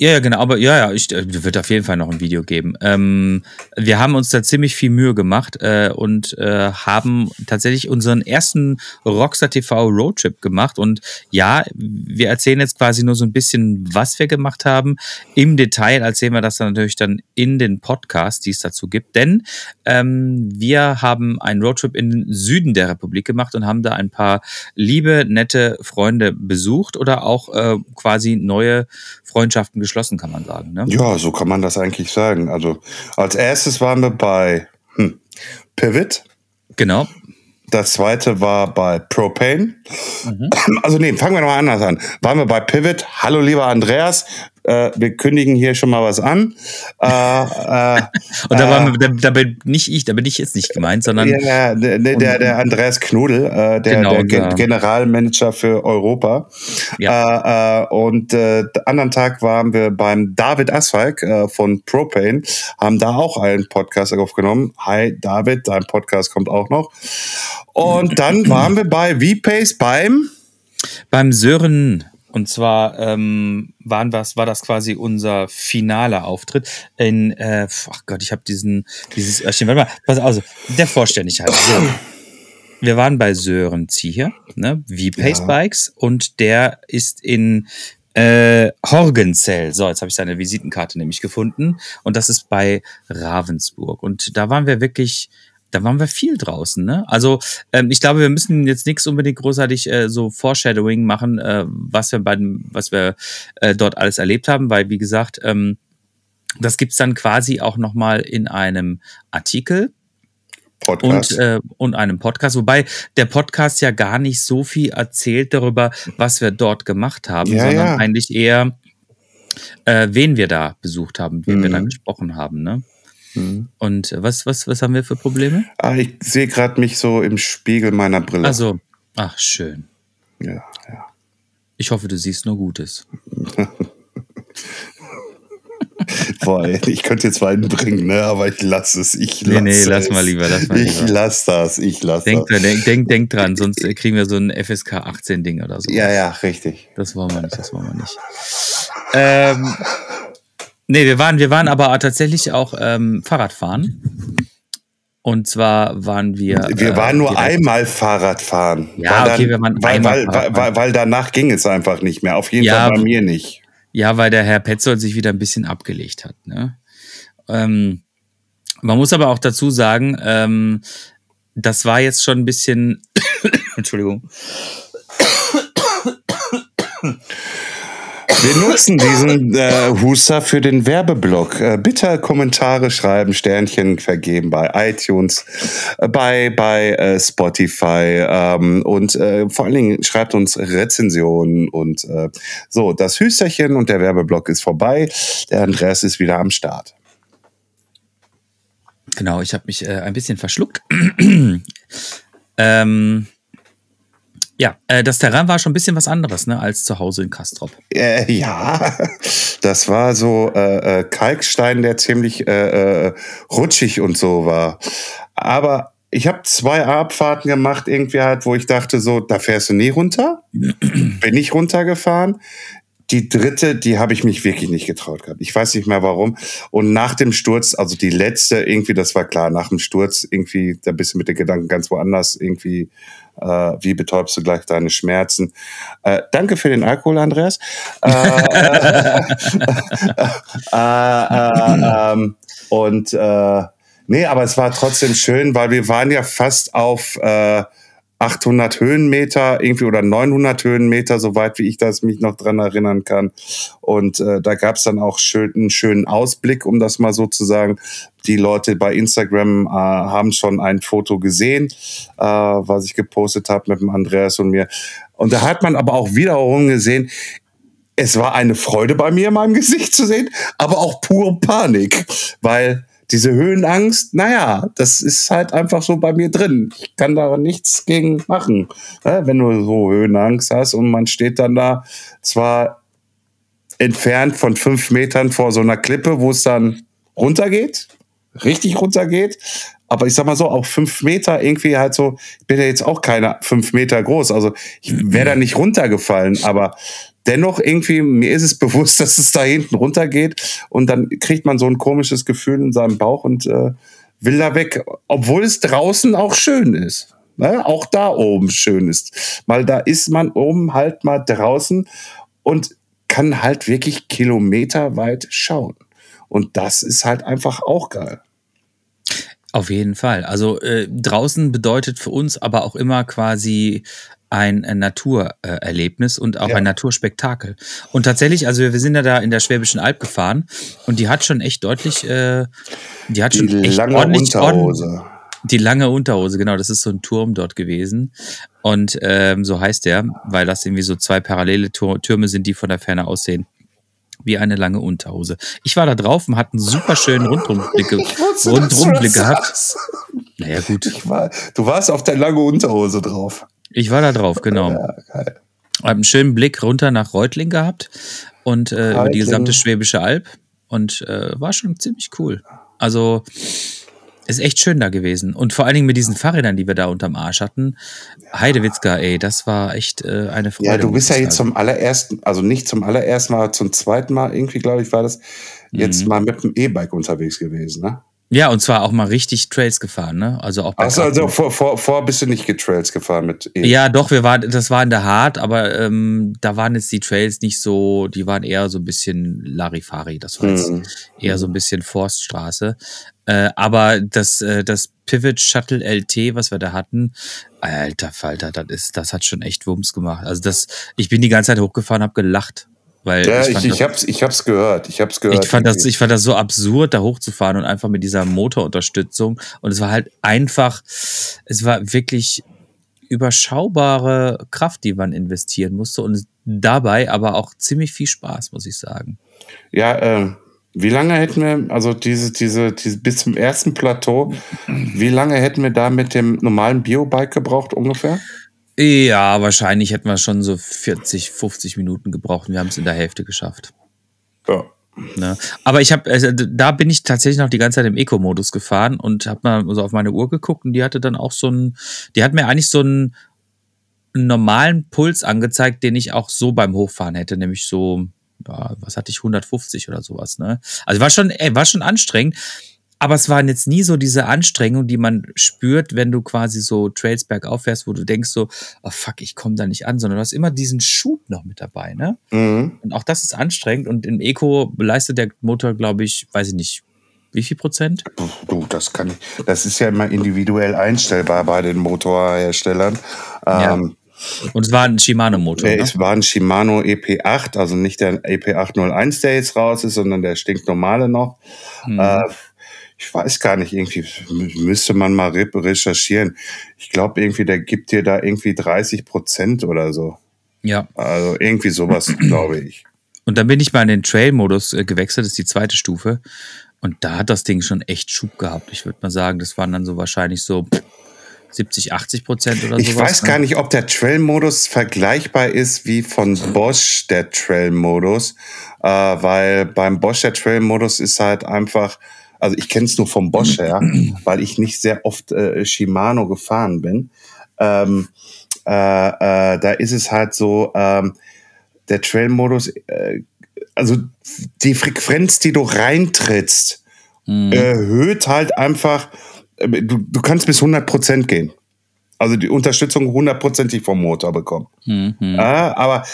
Ja, ja, genau, aber ja, ja, ich äh, wird auf jeden Fall noch ein Video geben. Ähm, wir haben uns da ziemlich viel Mühe gemacht äh, und äh, haben tatsächlich unseren ersten Rockstar TV Roadtrip gemacht. Und ja, wir erzählen jetzt quasi nur so ein bisschen, was wir gemacht haben. Im Detail erzählen wir das dann natürlich dann in den Podcasts, die es dazu gibt. Denn ähm, wir haben einen Roadtrip in den Süden der Republik gemacht und haben da ein paar liebe, nette Freunde besucht oder auch äh, quasi neue Freundschaften geschlossen, kann man sagen. Ne? Ja, so kann man das eigentlich sagen. Also als erstes waren wir bei hm, Pivot. Genau. Das zweite war bei Propane. Mhm. Also nee, fangen wir noch mal anders an. Waren wir bei Pivot. Hallo lieber Andreas, äh, wir kündigen hier schon mal was an. Äh, äh, Und da, äh, waren wir, da, da bin nicht ich, da bin ich jetzt nicht gemeint, sondern ja, der, der, der, der Andreas Knudel, äh, der, Genau, der Gen unser- Generalmanager für Europa. Äh, äh, und äh, anderen Tag waren wir beim David Asfalk äh, von Propane, haben da auch einen Podcast aufgenommen. Hi David, dein Podcast kommt auch noch. Und dann waren wir bei VPace beim beim Sören. Und zwar ähm, waren was, war das quasi unser finaler Auftritt in, äh, ach Gott, ich habe diesen, dieses, äh, warte mal, pass also, der Vollständigkeit. So. Wir waren bei Sören Zieher, ne, wie Pace Ja. Bikes, und der ist in äh, Horgenzell. So, jetzt habe ich seine Visitenkarte nämlich gefunden. Und das ist bei Ravensburg. Und da waren wir wirklich, da waren wir viel draußen. Ne? Also ähm, ich glaube, wir müssen jetzt nichts unbedingt großartig äh, so Foreshadowing machen, äh, was wir bei dem, was wir äh, dort alles erlebt haben, weil wie gesagt, ähm, das gibt's dann quasi auch nochmal in einem Artikel Podcast. und, äh, und einem Podcast, wobei der Podcast ja gar nicht so viel erzählt darüber, was wir dort gemacht haben, Ja, sondern ja. eigentlich eher, äh, wen wir da besucht haben, wen wir da Mhm. gesprochen haben. Ne? Mhm. Und was, was, was haben wir für Probleme? ah, ich sehe gerade mich so im Spiegel meiner Brille. Also, ach schön. ja, ja. Ich hoffe, du siehst nur Gutes. Boah, ey, ich könnte jetzt einen bringen, ne? aber ich lasse es. Ich Nee, lasse nee, lass es. mal lieber, lass mal Ich lieber. lasse das, ich lasse Denk, das. denk, denk, denk dran, sonst kriegen wir so ein FSK 18 Ding oder so. Ja, ja, richtig. Das wollen wir nicht, das wollen wir nicht. Ähm, nee, wir waren, wir waren aber tatsächlich auch ähm, Fahrradfahren. Und zwar waren wir. Wir äh, waren nur direkt- einmal Fahrrad fahren. Ja, Weil okay, wir waren weil, einmal weil, weil, weil danach ging es einfach nicht mehr. Auf jeden Ja, Fall bei mir nicht. Ja, weil der Herr Petzold sich wieder ein bisschen abgelegt hat. Ne? Ähm, man muss aber auch dazu sagen, ähm, das war jetzt schon ein bisschen. Entschuldigung. Wir nutzen diesen äh, Huster für den Werbeblock. Äh, bitte Kommentare schreiben, Sternchen vergeben bei iTunes, äh, bei, bei äh, Spotify ähm, und äh, vor allen Dingen schreibt uns Rezensionen und äh, so. Das Hüsterchen und der Werbeblock ist vorbei. Der Andreas ist wieder am Start. Genau, ich habe mich äh, ein bisschen verschluckt. ähm, ja, äh, das Terrain war schon ein bisschen was anderes ne, als zu Hause in Kastrop. Äh, ja, das war so äh, äh, Kalkstein, der ziemlich äh, äh, rutschig und so war. Aber ich habe zwei Abfahrten gemacht, irgendwie halt, wo ich dachte, so, da fährst du nie runter. Bin ich runtergefahren. Die dritte, die habe ich mich wirklich nicht getraut gehabt. Ich weiß nicht mehr warum. Und nach dem Sturz, also die letzte, irgendwie, das war klar, nach dem Sturz, irgendwie, da bist du mit den Gedanken ganz woanders, irgendwie, wie betäubst du gleich deine Schmerzen. Äh, danke für den Alkohol, Andreas. Äh, äh, äh, äh, ähm, und äh, nee, aber es war trotzdem schön, weil wir waren ja fast auf äh, 800 Höhenmeter irgendwie oder 900 Höhenmeter, soweit wie ich das mich noch dran erinnern kann. Und äh, da gab es dann auch schön, einen schönen Ausblick, um das mal so zu sagen. Die Leute bei Instagram äh, haben schon ein Foto gesehen, äh, was ich gepostet habe mit dem Andreas und mir. Und da hat man aber auch wiederum gesehen, es war eine Freude bei mir in meinem Gesicht zu sehen, aber auch pure Panik, weil diese Höhenangst, naja, das ist halt einfach so bei mir drin. Ich kann da nichts gegen machen. Ja, wenn du so Höhenangst hast und man steht dann da zwar entfernt von fünf Metern vor so einer Klippe, wo es dann runtergeht, richtig runtergeht, aber ich sag mal so, auch fünf Meter irgendwie halt so, ich bin ja jetzt auch keine fünf Meter groß, also ich wäre da nicht runtergefallen, aber dennoch irgendwie, mir ist es bewusst, dass es da hinten runtergeht und dann kriegt man so ein komisches Gefühl in seinem Bauch und äh, will da weg, obwohl es draußen auch schön ist. Ne? Auch da oben schön ist. Weil da ist man oben halt mal draußen und kann halt wirklich kilometerweit schauen. Und das ist halt einfach auch geil. Auf jeden Fall. Also äh, draußen bedeutet für uns aber auch immer quasi ein, ein Naturerlebnis und auch Ja. ein Naturspektakel. Und tatsächlich, also wir sind ja da in der Schwäbischen Alb gefahren und die hat schon echt deutlich, äh, die hat schon Die echt lange ordentlich, Unterhose. Die lange Unterhose, genau, das ist so ein Turm dort gewesen. Und ähm, so heißt der, weil das irgendwie so zwei parallele Türme sind, die von der Ferne aussehen. Wie eine lange Unterhose. Ich war da drauf und hatte einen super schönen Rundumblick, Rundumblick gehabt. Naja, gut. Ich war, du warst auf der lange Unterhose drauf. Ich war da drauf, genau. Ja, geil. Hab einen schönen Blick runter nach Reutling gehabt und äh, über die gesamte Schwäbische Alb und äh, war schon ziemlich cool. Also ist echt schön da gewesen. Und vor allen Dingen mit diesen Fahrrädern, die wir da unterm Arsch hatten. Heidewitzka, ey, das war echt äh, eine Freude. Ja, du bist ja jetzt zum allerersten, also nicht zum allerersten Mal, zum zweiten Mal irgendwie, glaube ich, war das, jetzt Mhm. mal mit dem E-Bike unterwegs gewesen, ne? Ja, und zwar auch mal richtig Trails gefahren, ne? Also auch bei Achso, also vor, vor, vor bist du nicht getrails gefahren mit E. Ja, doch, wir waren, das war in der Hart, aber ähm, da waren jetzt die Trails nicht so, die waren eher so ein bisschen Larifari. Das war jetzt Mhm. eher so ein bisschen Forststraße. Äh, aber das, äh, das Pivot Shuttle LT, was wir da hatten, alter Falter, das ist, das hat schon echt Wumms gemacht. Also das, ich bin die ganze Zeit hochgefahren, hab gelacht. Weil Ja, ich ich, ich, hab's, ich hab's gehört. Ich hab's gehört. ich, fand das, ich fand das so absurd, da hochzufahren und einfach mit dieser Motorunterstützung. Und es war halt einfach, es war wirklich überschaubare Kraft, die man investieren musste und dabei aber auch ziemlich viel Spaß, muss ich sagen. Ja, ähm, wie lange hätten wir, also diese, diese, diese, bis zum ersten Plateau, wie lange hätten wir da mit dem normalen Biobike gebraucht ungefähr? Ja, wahrscheinlich hätten wir schon so 40, 50 Minuten gebraucht und wir haben es in der Hälfte geschafft. Ja. Ne? Aber ich habe, also, da bin ich tatsächlich noch die ganze Zeit im Eco-Modus gefahren und habe mal so auf meine Uhr geguckt und die hatte dann auch so einen, die hat mir eigentlich so einen, einen normalen Puls angezeigt, den ich auch so beim Hochfahren hätte, nämlich so, ja, was hatte ich, 150 oder sowas. Ne? Also war schon, ey, war schon anstrengend. Aber es waren jetzt nie so diese Anstrengung, die man spürt, wenn du quasi so Trails bergauf fährst, wo du denkst so, oh fuck, ich komme da nicht an, sondern du hast immer diesen Schub noch mit dabei, ne? Mhm. Und auch das ist anstrengend. Und im Eco leistet der Motor, glaube ich, weiß ich nicht, wie viel Prozent? Du, das kann ich. Das ist ja immer individuell einstellbar bei den Motorherstellern. Ja. Ähm, Und es war ein Shimano-Motor. Ne? Es war ein Shimano EP8, also nicht der EP801, der jetzt raus ist, sondern der stinknormale noch. Mhm. Äh, ich weiß gar nicht, irgendwie mü- müsste man mal re recherchieren. Ich glaube, irgendwie, der gibt dir da irgendwie 30 Prozent oder so. Ja. Also irgendwie sowas, glaube ich. Und dann bin ich mal in den Trail-Modus äh, gewechselt, das ist die zweite Stufe. Und da hat das Ding schon echt Schub gehabt. Ich würde mal sagen, das waren dann so wahrscheinlich so pff, 70, 80 Prozent oder Ich sowas. weiß ne? gar nicht, ob der Trail-Modus vergleichbar ist wie von Bosch der Trail-Modus, äh, weil beim Bosch der Trail-Modus ist halt einfach, also ich kenne es nur vom Bosch her, weil ich nicht sehr oft äh, Shimano gefahren bin. Ähm, äh, äh, da ist es halt so, ähm, der Trail-Modus, äh, also die Frequenz, die du reintrittst, Mhm. erhöht halt einfach, äh, du, du kannst bis 100% gehen. Also die Unterstützung hundertprozentig vom Motor bekommen. Mhm. Ja, aber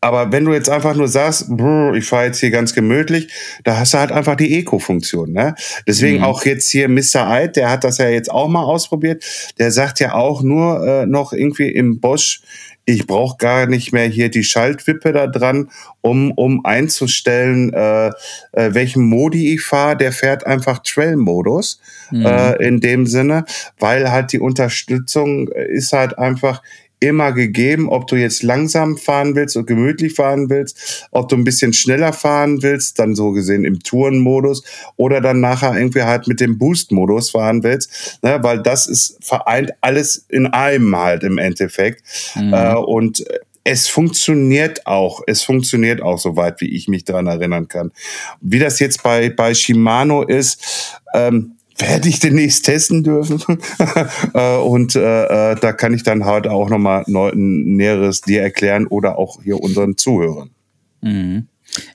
Aber wenn du jetzt einfach nur sagst, ich fahre jetzt hier ganz gemütlich, da hast du halt einfach die Eco-Funktion. Ne? Deswegen Mhm. auch jetzt hier Mr. Eid, der hat das ja jetzt auch mal ausprobiert. Der sagt ja auch nur äh, noch irgendwie im Bosch, ich brauche gar nicht mehr hier die Schaltwippe da dran, um, um einzustellen, äh, äh, welchen Modi ich fahre. Der fährt einfach Trail-Modus Mhm. äh, in dem Sinne, weil halt die Unterstützung äh, ist halt einfach immer gegeben, ob du jetzt langsam fahren willst und gemütlich fahren willst, ob du ein bisschen schneller fahren willst, dann so gesehen im Tourenmodus oder dann nachher irgendwie halt mit dem Boost-Modus fahren willst, ne, weil das ist vereint alles in einem halt im Endeffekt Mhm. äh, und es funktioniert auch. Es funktioniert auch, soweit wie ich mich daran erinnern kann. Wie das jetzt bei, bei Shimano ist, ähm, werde ich demnächst testen dürfen. Äh, und äh, äh, da kann ich dann halt auch nochmal ein Näheres dir erklären oder auch hier unseren Zuhörern. Mhm.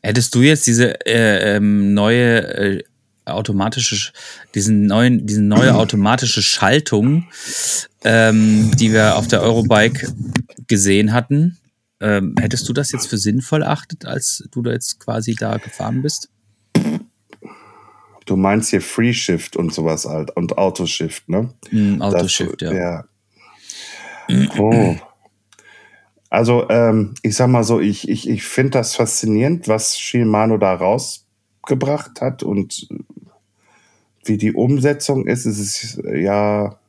Hättest du jetzt diese äh, ähm, neue äh, automatische, Sch- diesen neuen, diese neue automatische Schaltung, ähm, die wir auf der Eurobike gesehen hatten, ähm, hättest du das jetzt für sinnvoll erachtet, als du da jetzt quasi da gefahren bist? Du meinst hier Free Shift und sowas halt und Autoshift, ne? Mhm, Das- Autoshift, ja. ja. Oh. Also, ähm, ich sag mal so, ich, ich, ich finde das faszinierend, was Shimano da rausgebracht hat und wie die Umsetzung ist. Es ist ja,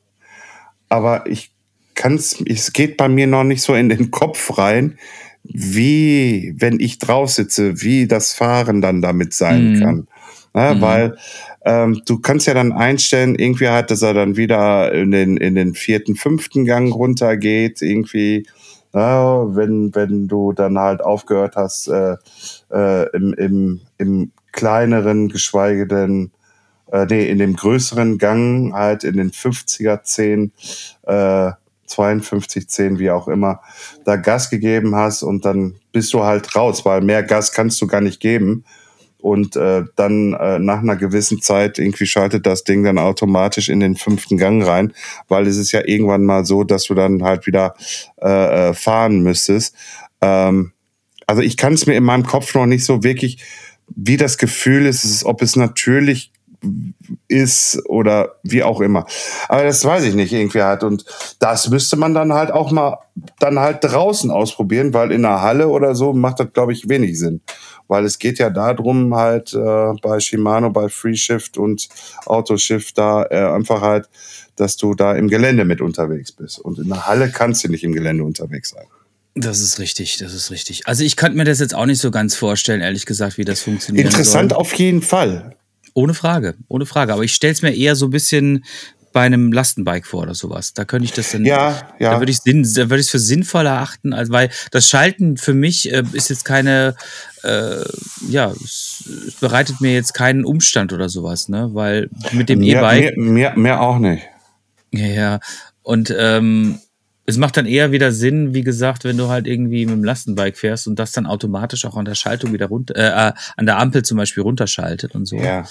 aber ich kann es, es geht bei mir noch nicht so in den Kopf rein, wie, wenn ich drauf sitze, wie das Fahren dann damit sein Mhm. kann. Ja, Mhm. Weil ähm, du kannst ja dann einstellen, irgendwie halt, dass er dann wieder in den, in den vierten, fünften Gang runtergeht, irgendwie, ja, wenn, wenn du dann halt aufgehört hast, äh, äh, im, im, im kleineren, geschweige denn, äh, nee, in dem größeren Gang, halt in den 50er 10, äh, 52 10, wie auch immer, da Gas gegeben hast und dann bist du halt raus, weil mehr Gas kannst du gar nicht geben. Und äh, dann äh, nach einer gewissen Zeit irgendwie schaltet das Ding dann automatisch in den fünften Gang rein, weil es ist ja irgendwann mal so, dass du dann halt wieder äh, äh, fahren müsstest. Ähm, also ich kann es mir in meinem Kopf noch nicht so wirklich, wie das Gefühl ist, ist, ob es natürlich ist oder wie auch immer. Aber das weiß ich nicht irgendwie halt. Und das müsste man dann halt auch mal dann halt draußen ausprobieren, weil in der Halle oder so macht das, glaube ich, wenig Sinn. Weil es geht ja darum, halt äh, bei Shimano, bei FreeShift und Autoshift da äh, einfach halt, dass du da im Gelände mit unterwegs bist. Und in der Halle kannst du nicht im Gelände unterwegs sein. Das ist richtig, das ist richtig. Also ich könnte mir das jetzt auch nicht so ganz vorstellen, ehrlich gesagt, wie das funktioniert. Interessant auf jeden Fall. Ohne Frage, ohne Frage. Aber ich stelle es mir eher so ein bisschen bei einem Lastenbike vor oder sowas. Da könnte ich das dann. Ja, ja. Da würde ich es für sinnvoll erachten, als weil das Schalten für mich äh, ist jetzt keine, äh, ja, es, es bereitet mir jetzt keinen Umstand oder sowas, ne? Weil mit dem E-Bike. mir, mir, mir auch nicht. Ja, ja. Und ähm, es macht dann eher wieder Sinn, wie gesagt, wenn du halt irgendwie mit dem Lastenbike fährst und das dann automatisch auch an der Schaltung wieder runter, äh, an der Ampel zum Beispiel runterschaltet und so. Ja.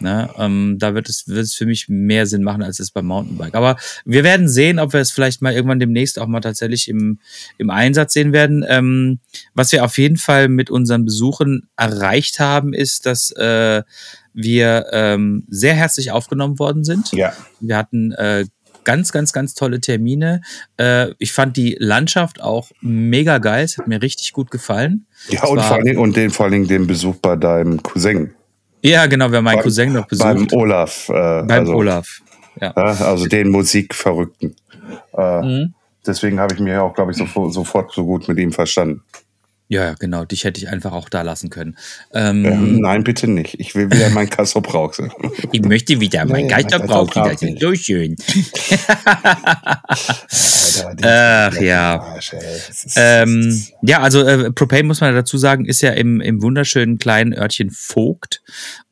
Ne? Ähm, da wird es, wird es für mich mehr Sinn machen, als es beim Mountainbike. Aber wir werden sehen, ob wir es vielleicht mal irgendwann demnächst auch mal tatsächlich im, im Einsatz sehen werden. Ähm, was wir auf jeden Fall mit unseren Besuchen erreicht haben, ist, dass äh, wir ähm, sehr herzlich aufgenommen worden sind. Ja. Wir hatten äh, ganz, ganz, ganz tolle Termine. Äh, ich fand die Landschaft auch mega geil. Es hat mir richtig gut gefallen. Ja, und vor, allen Dingen, und den, vor allen Dingen den Besuch bei deinem Cousin. Ja, genau, wir haben meinen Beim- Cousin noch Beim besucht. Olaf. Äh, Beim also, Olaf. Ja. Also den Musikverrückten. Äh, Mhm. Deswegen habe ich mir auch, glaube ich, sofort, sofort so gut mit ihm verstanden. Ja, ja, genau. Dich hätte ich einfach auch da lassen können. Ähm, Ähm, nein, bitte nicht. Ich will wieder mein Kassel Brauxel. Ich möchte wieder mein Nee, Geisterbrauch mein wieder. Das ist so schön. Ach ja. Ähm, ja, also äh, Propane muss man dazu sagen, ist ja im, im wunderschönen kleinen Örtchen Vogt.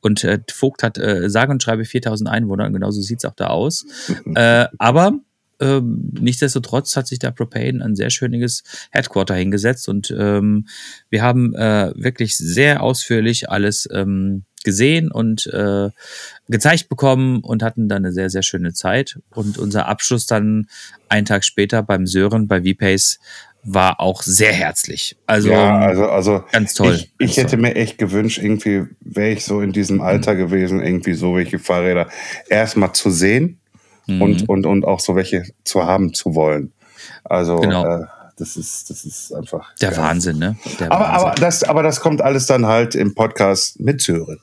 Und äh, Vogt hat äh, sage und schreibe 4000 Einwohner genauso sieht's auch da aus. äh, aber ähm, nichtsdestotrotz hat sich da Propane ein sehr schönes Headquarter hingesetzt und ähm, wir haben äh, wirklich sehr ausführlich alles ähm, gesehen und äh, gezeigt bekommen und hatten dann eine sehr, sehr schöne Zeit. Und unser Abschluss dann einen Tag später beim Sören bei VPace war auch sehr herzlich. Also, ja, also, also ganz toll. Ich, ich ganz hätte toll. mir echt gewünscht, irgendwie wäre ich so in diesem Alter gewesen, irgendwie so welche Fahrräder erstmal zu sehen Mhm. und, und, und auch so welche zu haben zu wollen. Also Genau. äh, das ist, das ist einfach. der geil. Wahnsinn, ne? Der Aber, Wahnsinn. aber, das, aber das kommt alles dann halt im Podcast mit Sören.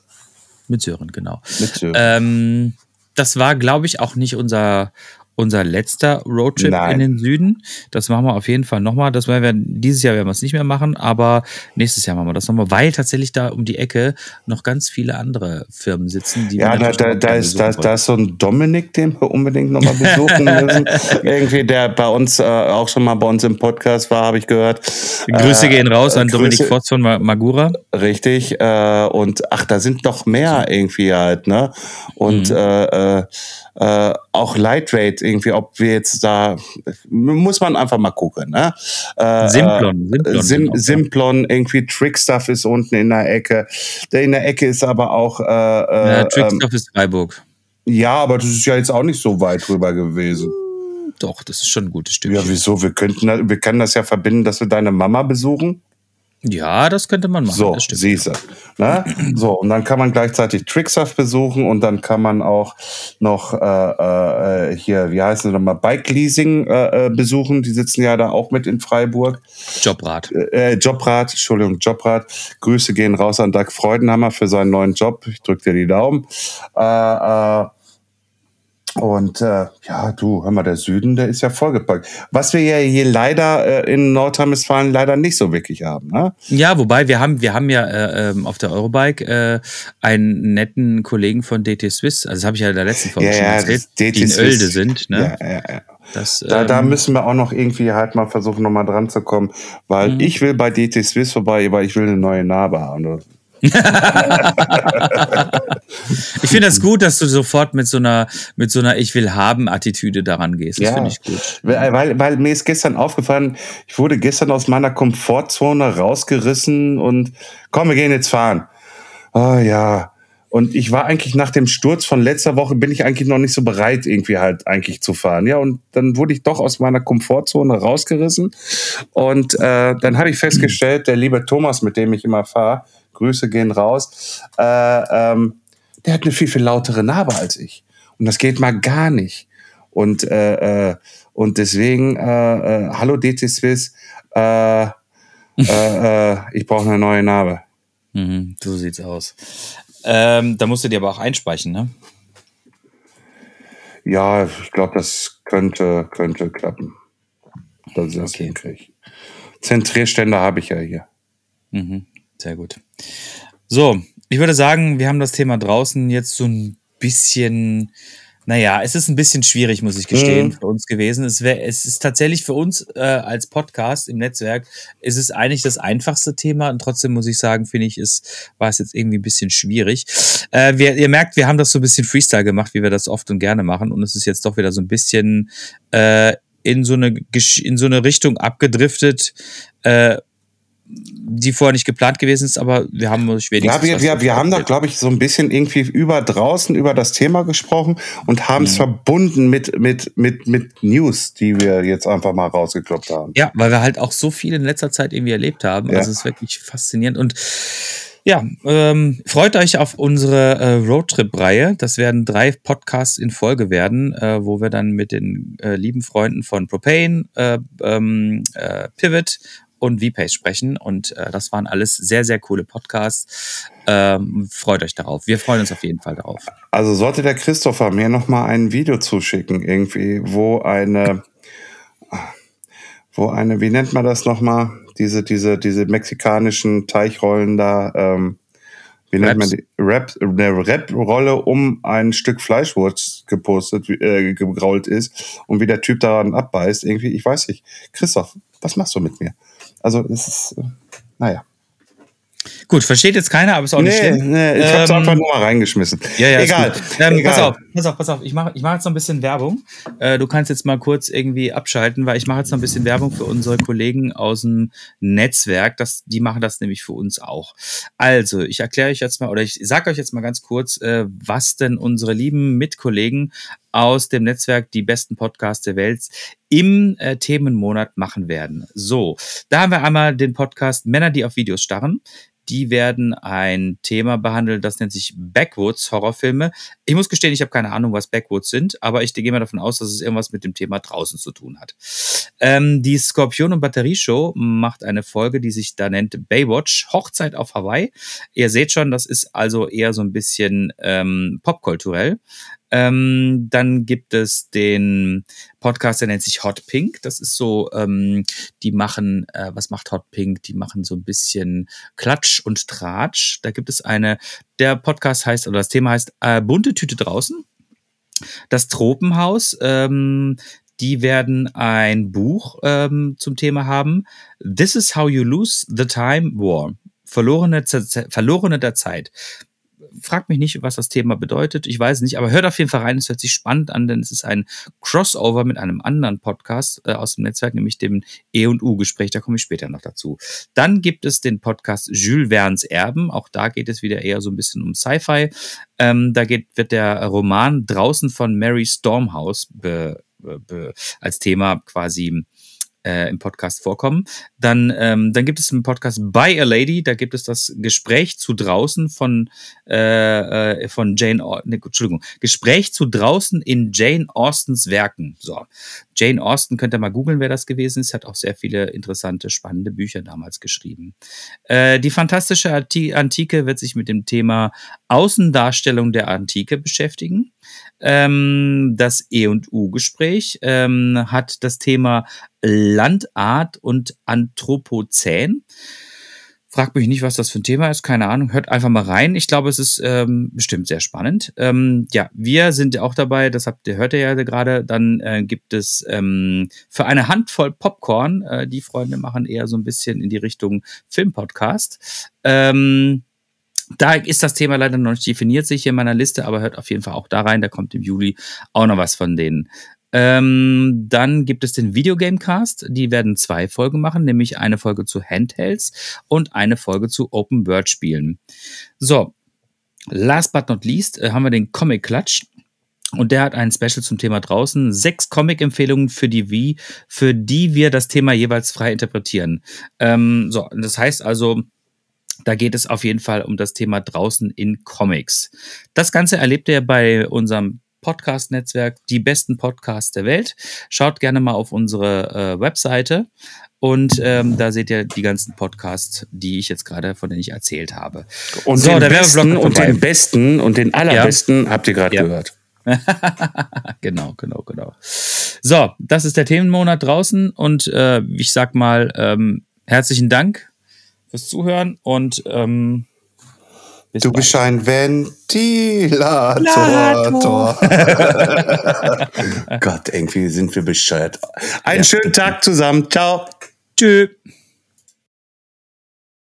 Mit Sören, genau. Mit Sören. Ähm, das war, glaube ich, auch nicht unser, unser letzter Roadtrip Nein. in den Süden. Das machen wir auf jeden Fall nochmal. Das werden wir, dieses Jahr werden wir es nicht mehr machen, aber nächstes Jahr machen wir das nochmal, weil tatsächlich da um die Ecke noch ganz viele andere Firmen sitzen, die Ja, da, da, da, ist, da, da ist so ein Dominik, den wir unbedingt nochmal besuchen müssen. Irgendwie, der bei uns äh, auch schon mal bei uns im Podcast war, habe ich gehört. Grüße Äh, gehen raus an Grüße- Dominik Voss von Ma- Magura. Richtig. Äh, und ach, da sind noch mehr irgendwie halt, ne? Und Mhm. Äh, auch Lightweight irgendwie, ob wir jetzt da, muss man einfach mal gucken, ne? Äh, Simplon. äh, Simplon, Sim, genau. Simplon, irgendwie Trickstuff ist unten in der Ecke. Der in der Ecke ist aber auch, äh, Ja, äh, ähm, Trickstuff ist Freiburg. ja, aber das ist ja jetzt auch nicht so weit rüber gewesen. Doch, das ist schon ein gutes Stück. Ja, wieso? Wir könnten, wir können das ja verbinden, dass wir deine Mama besuchen. Ja, das könnte man machen. So, stimmt. siehste. Ne? So, und dann kann man gleichzeitig Trickstuff besuchen und dann kann man auch noch äh, äh, hier, wie heißen sie nochmal, Bike Leasing äh, äh, besuchen. Die sitzen ja da auch mit in Freiburg. Jobrad. Äh, Jobrad, Entschuldigung, Jobrad. Grüße gehen raus an Doug Freudenhammer für seinen neuen Job. Ich drücke dir die Daumen. Äh, äh, und äh, ja, du, hör mal, der Süden, der ist ja vollgepackt. Was wir ja hier leider äh, in Nordrhein-Westfalen leider nicht so wirklich haben. Ne? Ja, wobei wir haben, wir haben ja äh, ähm, auf der Eurobike äh, einen netten Kollegen von DT Swiss, also das habe ich ja in der letzten Folge schon erzählt, DT die in. Oelde sind. Ne? Ja, ja, ja. Das, Da, da ähm, müssen wir auch noch irgendwie halt mal versuchen, nochmal dran zu kommen, weil Mhm. ich will bei DT Swiss vorbei, weil ich will eine neue Narbe haben. Ich finde das gut, dass du sofort mit so einer, mit so einer Ich will haben Attitüde daran gehst. Das Ja. finde ich gut. Weil, weil, weil mir ist gestern aufgefallen, ich wurde gestern aus meiner Komfortzone rausgerissen und komm, wir gehen jetzt fahren. Oh ja. Und ich war eigentlich nach dem Sturz von letzter Woche, bin ich eigentlich noch nicht so bereit, irgendwie halt eigentlich zu fahren. Ja, und dann wurde ich doch aus meiner Komfortzone rausgerissen. Und äh, dann habe ich festgestellt, der liebe Thomas, mit dem ich immer fahre, Grüße gehen raus, äh, ähm, der hat eine viel, viel lautere Narbe als ich. Und das geht mal gar nicht. Und, äh, äh, und deswegen, äh, äh, hallo DT Swiss, äh, äh, äh, ich brauche eine neue Narbe. Mhm, so sieht's aus. Ähm, da musst du dir aber auch einspeichen, ne? Ja, ich glaube, das könnte, könnte klappen. Dass ich das Okay. hinkriege. Zentrierständer habe ich ja hier. Mhm, sehr gut. So, ich würde sagen, wir haben das Thema draußen jetzt so ein bisschen, naja, es ist ein bisschen schwierig, muss ich gestehen, Mhm. für uns gewesen. Es, wär, es ist tatsächlich für uns äh, als Podcast im Netzwerk, ist es eigentlich das einfachste Thema und trotzdem muss ich sagen, finde ich, ist, war es jetzt irgendwie ein bisschen schwierig. Äh, wir, ihr merkt, wir haben das so ein bisschen Freestyle gemacht, wie wir das oft und gerne machen und es ist jetzt doch wieder so ein bisschen äh, in so eine in so eine Richtung abgedriftet, äh, die vorher nicht geplant gewesen ist, aber wir haben euch wenigstens. Ja, wir, wir, wir haben da, glaube ich, so ein bisschen irgendwie über draußen über das Thema gesprochen und haben es Mhm. verbunden mit, mit, mit, mit News, die wir jetzt einfach mal rausgekloppt haben. Ja, weil wir halt auch so viel in letzter Zeit irgendwie erlebt haben. Ja. Also es ist wirklich faszinierend. Und ja, ähm, freut euch auf unsere äh, Roadtrip-Reihe. Das werden drei Podcasts in Folge werden, äh, wo wir dann mit den äh, lieben Freunden von Propane, äh, ähm, äh, Pivot und VPace sprechen. Und äh, das waren alles sehr, sehr coole Podcasts. Ähm, freut euch darauf. Wir freuen uns auf jeden Fall darauf. Also sollte der Christopher mir noch mal ein Video zuschicken, irgendwie, wo eine, wo eine, wie nennt man das noch mal, diese, diese, diese mexikanischen Teichrollen da, ähm, wie nennt man Wraps. die? Rap, eine Rap-Rolle um ein Stück Fleischwurst gepostet, äh, gegrault ist und wie der Typ daran abbeißt, irgendwie, ich weiß nicht. Christoph, was machst du mit mir? Also, es ist, äh, naja. Gut, versteht jetzt keiner, aber ist auch nicht Nee, schlimm. nee, ich hab's Ähm, einfach nur mal reingeschmissen. Ja, ja, Egal. Ähm, egal. Pass auf, pass auf, pass auf. Ich mache ich mach jetzt noch ein bisschen Werbung. Äh, du kannst jetzt mal kurz irgendwie abschalten, weil ich mache jetzt noch ein bisschen Werbung für unsere Kollegen aus dem Netzwerk. Das, die machen das nämlich für uns auch. Also, ich erkläre euch jetzt mal, oder ich sage euch jetzt mal ganz kurz, äh, was denn unsere lieben Mitkollegen aus dem Netzwerk Die besten Podcasts der Welt im äh, Themenmonat machen werden. So, da haben wir einmal den Podcast Männer, die auf Videos starren. Die werden ein Thema behandeln, das nennt sich Backwoods Horrorfilme. Ich muss gestehen, ich habe keine Ahnung, was Backwoods sind, aber ich gehe mal davon aus, dass es irgendwas mit dem Thema draußen zu tun hat. Ähm, die Skorpion und Batterie Show macht eine Folge, die sich da nennt Baywatch Hochzeit auf Hawaii. Ihr seht schon, das ist also eher so ein bisschen ähm, popkulturell. Ähm, dann gibt es den Podcast, der nennt sich Hot Pink. Das ist so, ähm, die machen, äh, was macht Hot Pink? Die machen so ein bisschen Klatsch und Tratsch. Da gibt es eine, der Podcast heißt, oder das Thema heißt äh, Bunte Tüte draußen. Das Tropenhaus, ähm, die werden ein Buch ähm, zum Thema haben. This is how you lose the time war. Verlorene, verlorene der Zeit fragt mich nicht, was das Thema bedeutet. Ich weiß nicht, aber hört auf jeden Fall rein. Es hört sich spannend an, denn es ist ein Crossover mit einem anderen Podcast äh, aus dem Netzwerk, nämlich dem E&U-Gespräch. Da komme ich später noch dazu. Dann gibt es den Podcast Jules Verne's Erben. Auch da geht es wieder eher so ein bisschen um Sci-Fi. Ähm, da geht, wird der Roman draußen von Mary Stormhouse be, be, als Thema quasi äh, im Podcast vorkommen. Dann, ähm, dann gibt es einen Podcast By a Lady, da gibt es das Gespräch zu draußen von, äh, äh, von Jane, ne, Entschuldigung, Gespräch zu draußen in Jane Austens Werken. So, Jane Austen könnt ihr mal googeln, wer das gewesen ist. Hat auch sehr viele interessante, spannende Bücher damals geschrieben. Äh, die fantastische Antike wird sich mit dem Thema Außendarstellung der Antike beschäftigen. Ähm, das E und U-Gespräch ähm, hat das Thema Landart und Anthropozän. Fragt mich nicht, was das für ein Thema ist, keine Ahnung. Hört einfach mal rein. Ich glaube, es ist ähm, bestimmt sehr spannend. Ähm, ja, wir sind ja auch dabei, das habt ihr hört ihr ja gerade. Dann äh, gibt es ähm, für eine Handvoll Popcorn, äh, die Freunde machen eher so ein bisschen in die Richtung Filmpodcast. Ähm, da ist das Thema leider noch nicht definiert sich hier in meiner Liste, aber hört auf jeden Fall auch da rein. Da kommt im Juli auch noch was von denen. Ähm, dann gibt es den Videogamecast. Die werden zwei Folgen machen, nämlich eine Folge zu Handhelds und eine Folge zu Open World Spielen. So, last but not least äh, haben wir den Comic Clutch. Und der hat ein Special zum Thema draußen. Sechs Comic-Empfehlungen für die Wie, für die wir das Thema jeweils frei interpretieren. Ähm, so, das heißt also, da geht es auf jeden Fall um das Thema draußen in Comics. Das Ganze erlebt ihr bei unserem Podcast-Netzwerk, die besten Podcasts der Welt. Schaut gerne mal auf unsere äh, Webseite und ähm, da seht ihr die ganzen Podcasts, die ich jetzt gerade, von denen ich erzählt habe. Und, so, den, besten, und den besten und den allerbesten ja. habt ihr gerade ja. gehört. genau, genau, genau. So, das ist der Themenmonat draußen und äh, ich sag mal ähm, herzlichen Dank fürs Zuhören und ähm, bis du bist ein Ventilator. Gott, irgendwie sind wir bescheuert. Einen ja. schönen Tag zusammen. Ciao. Tschüss.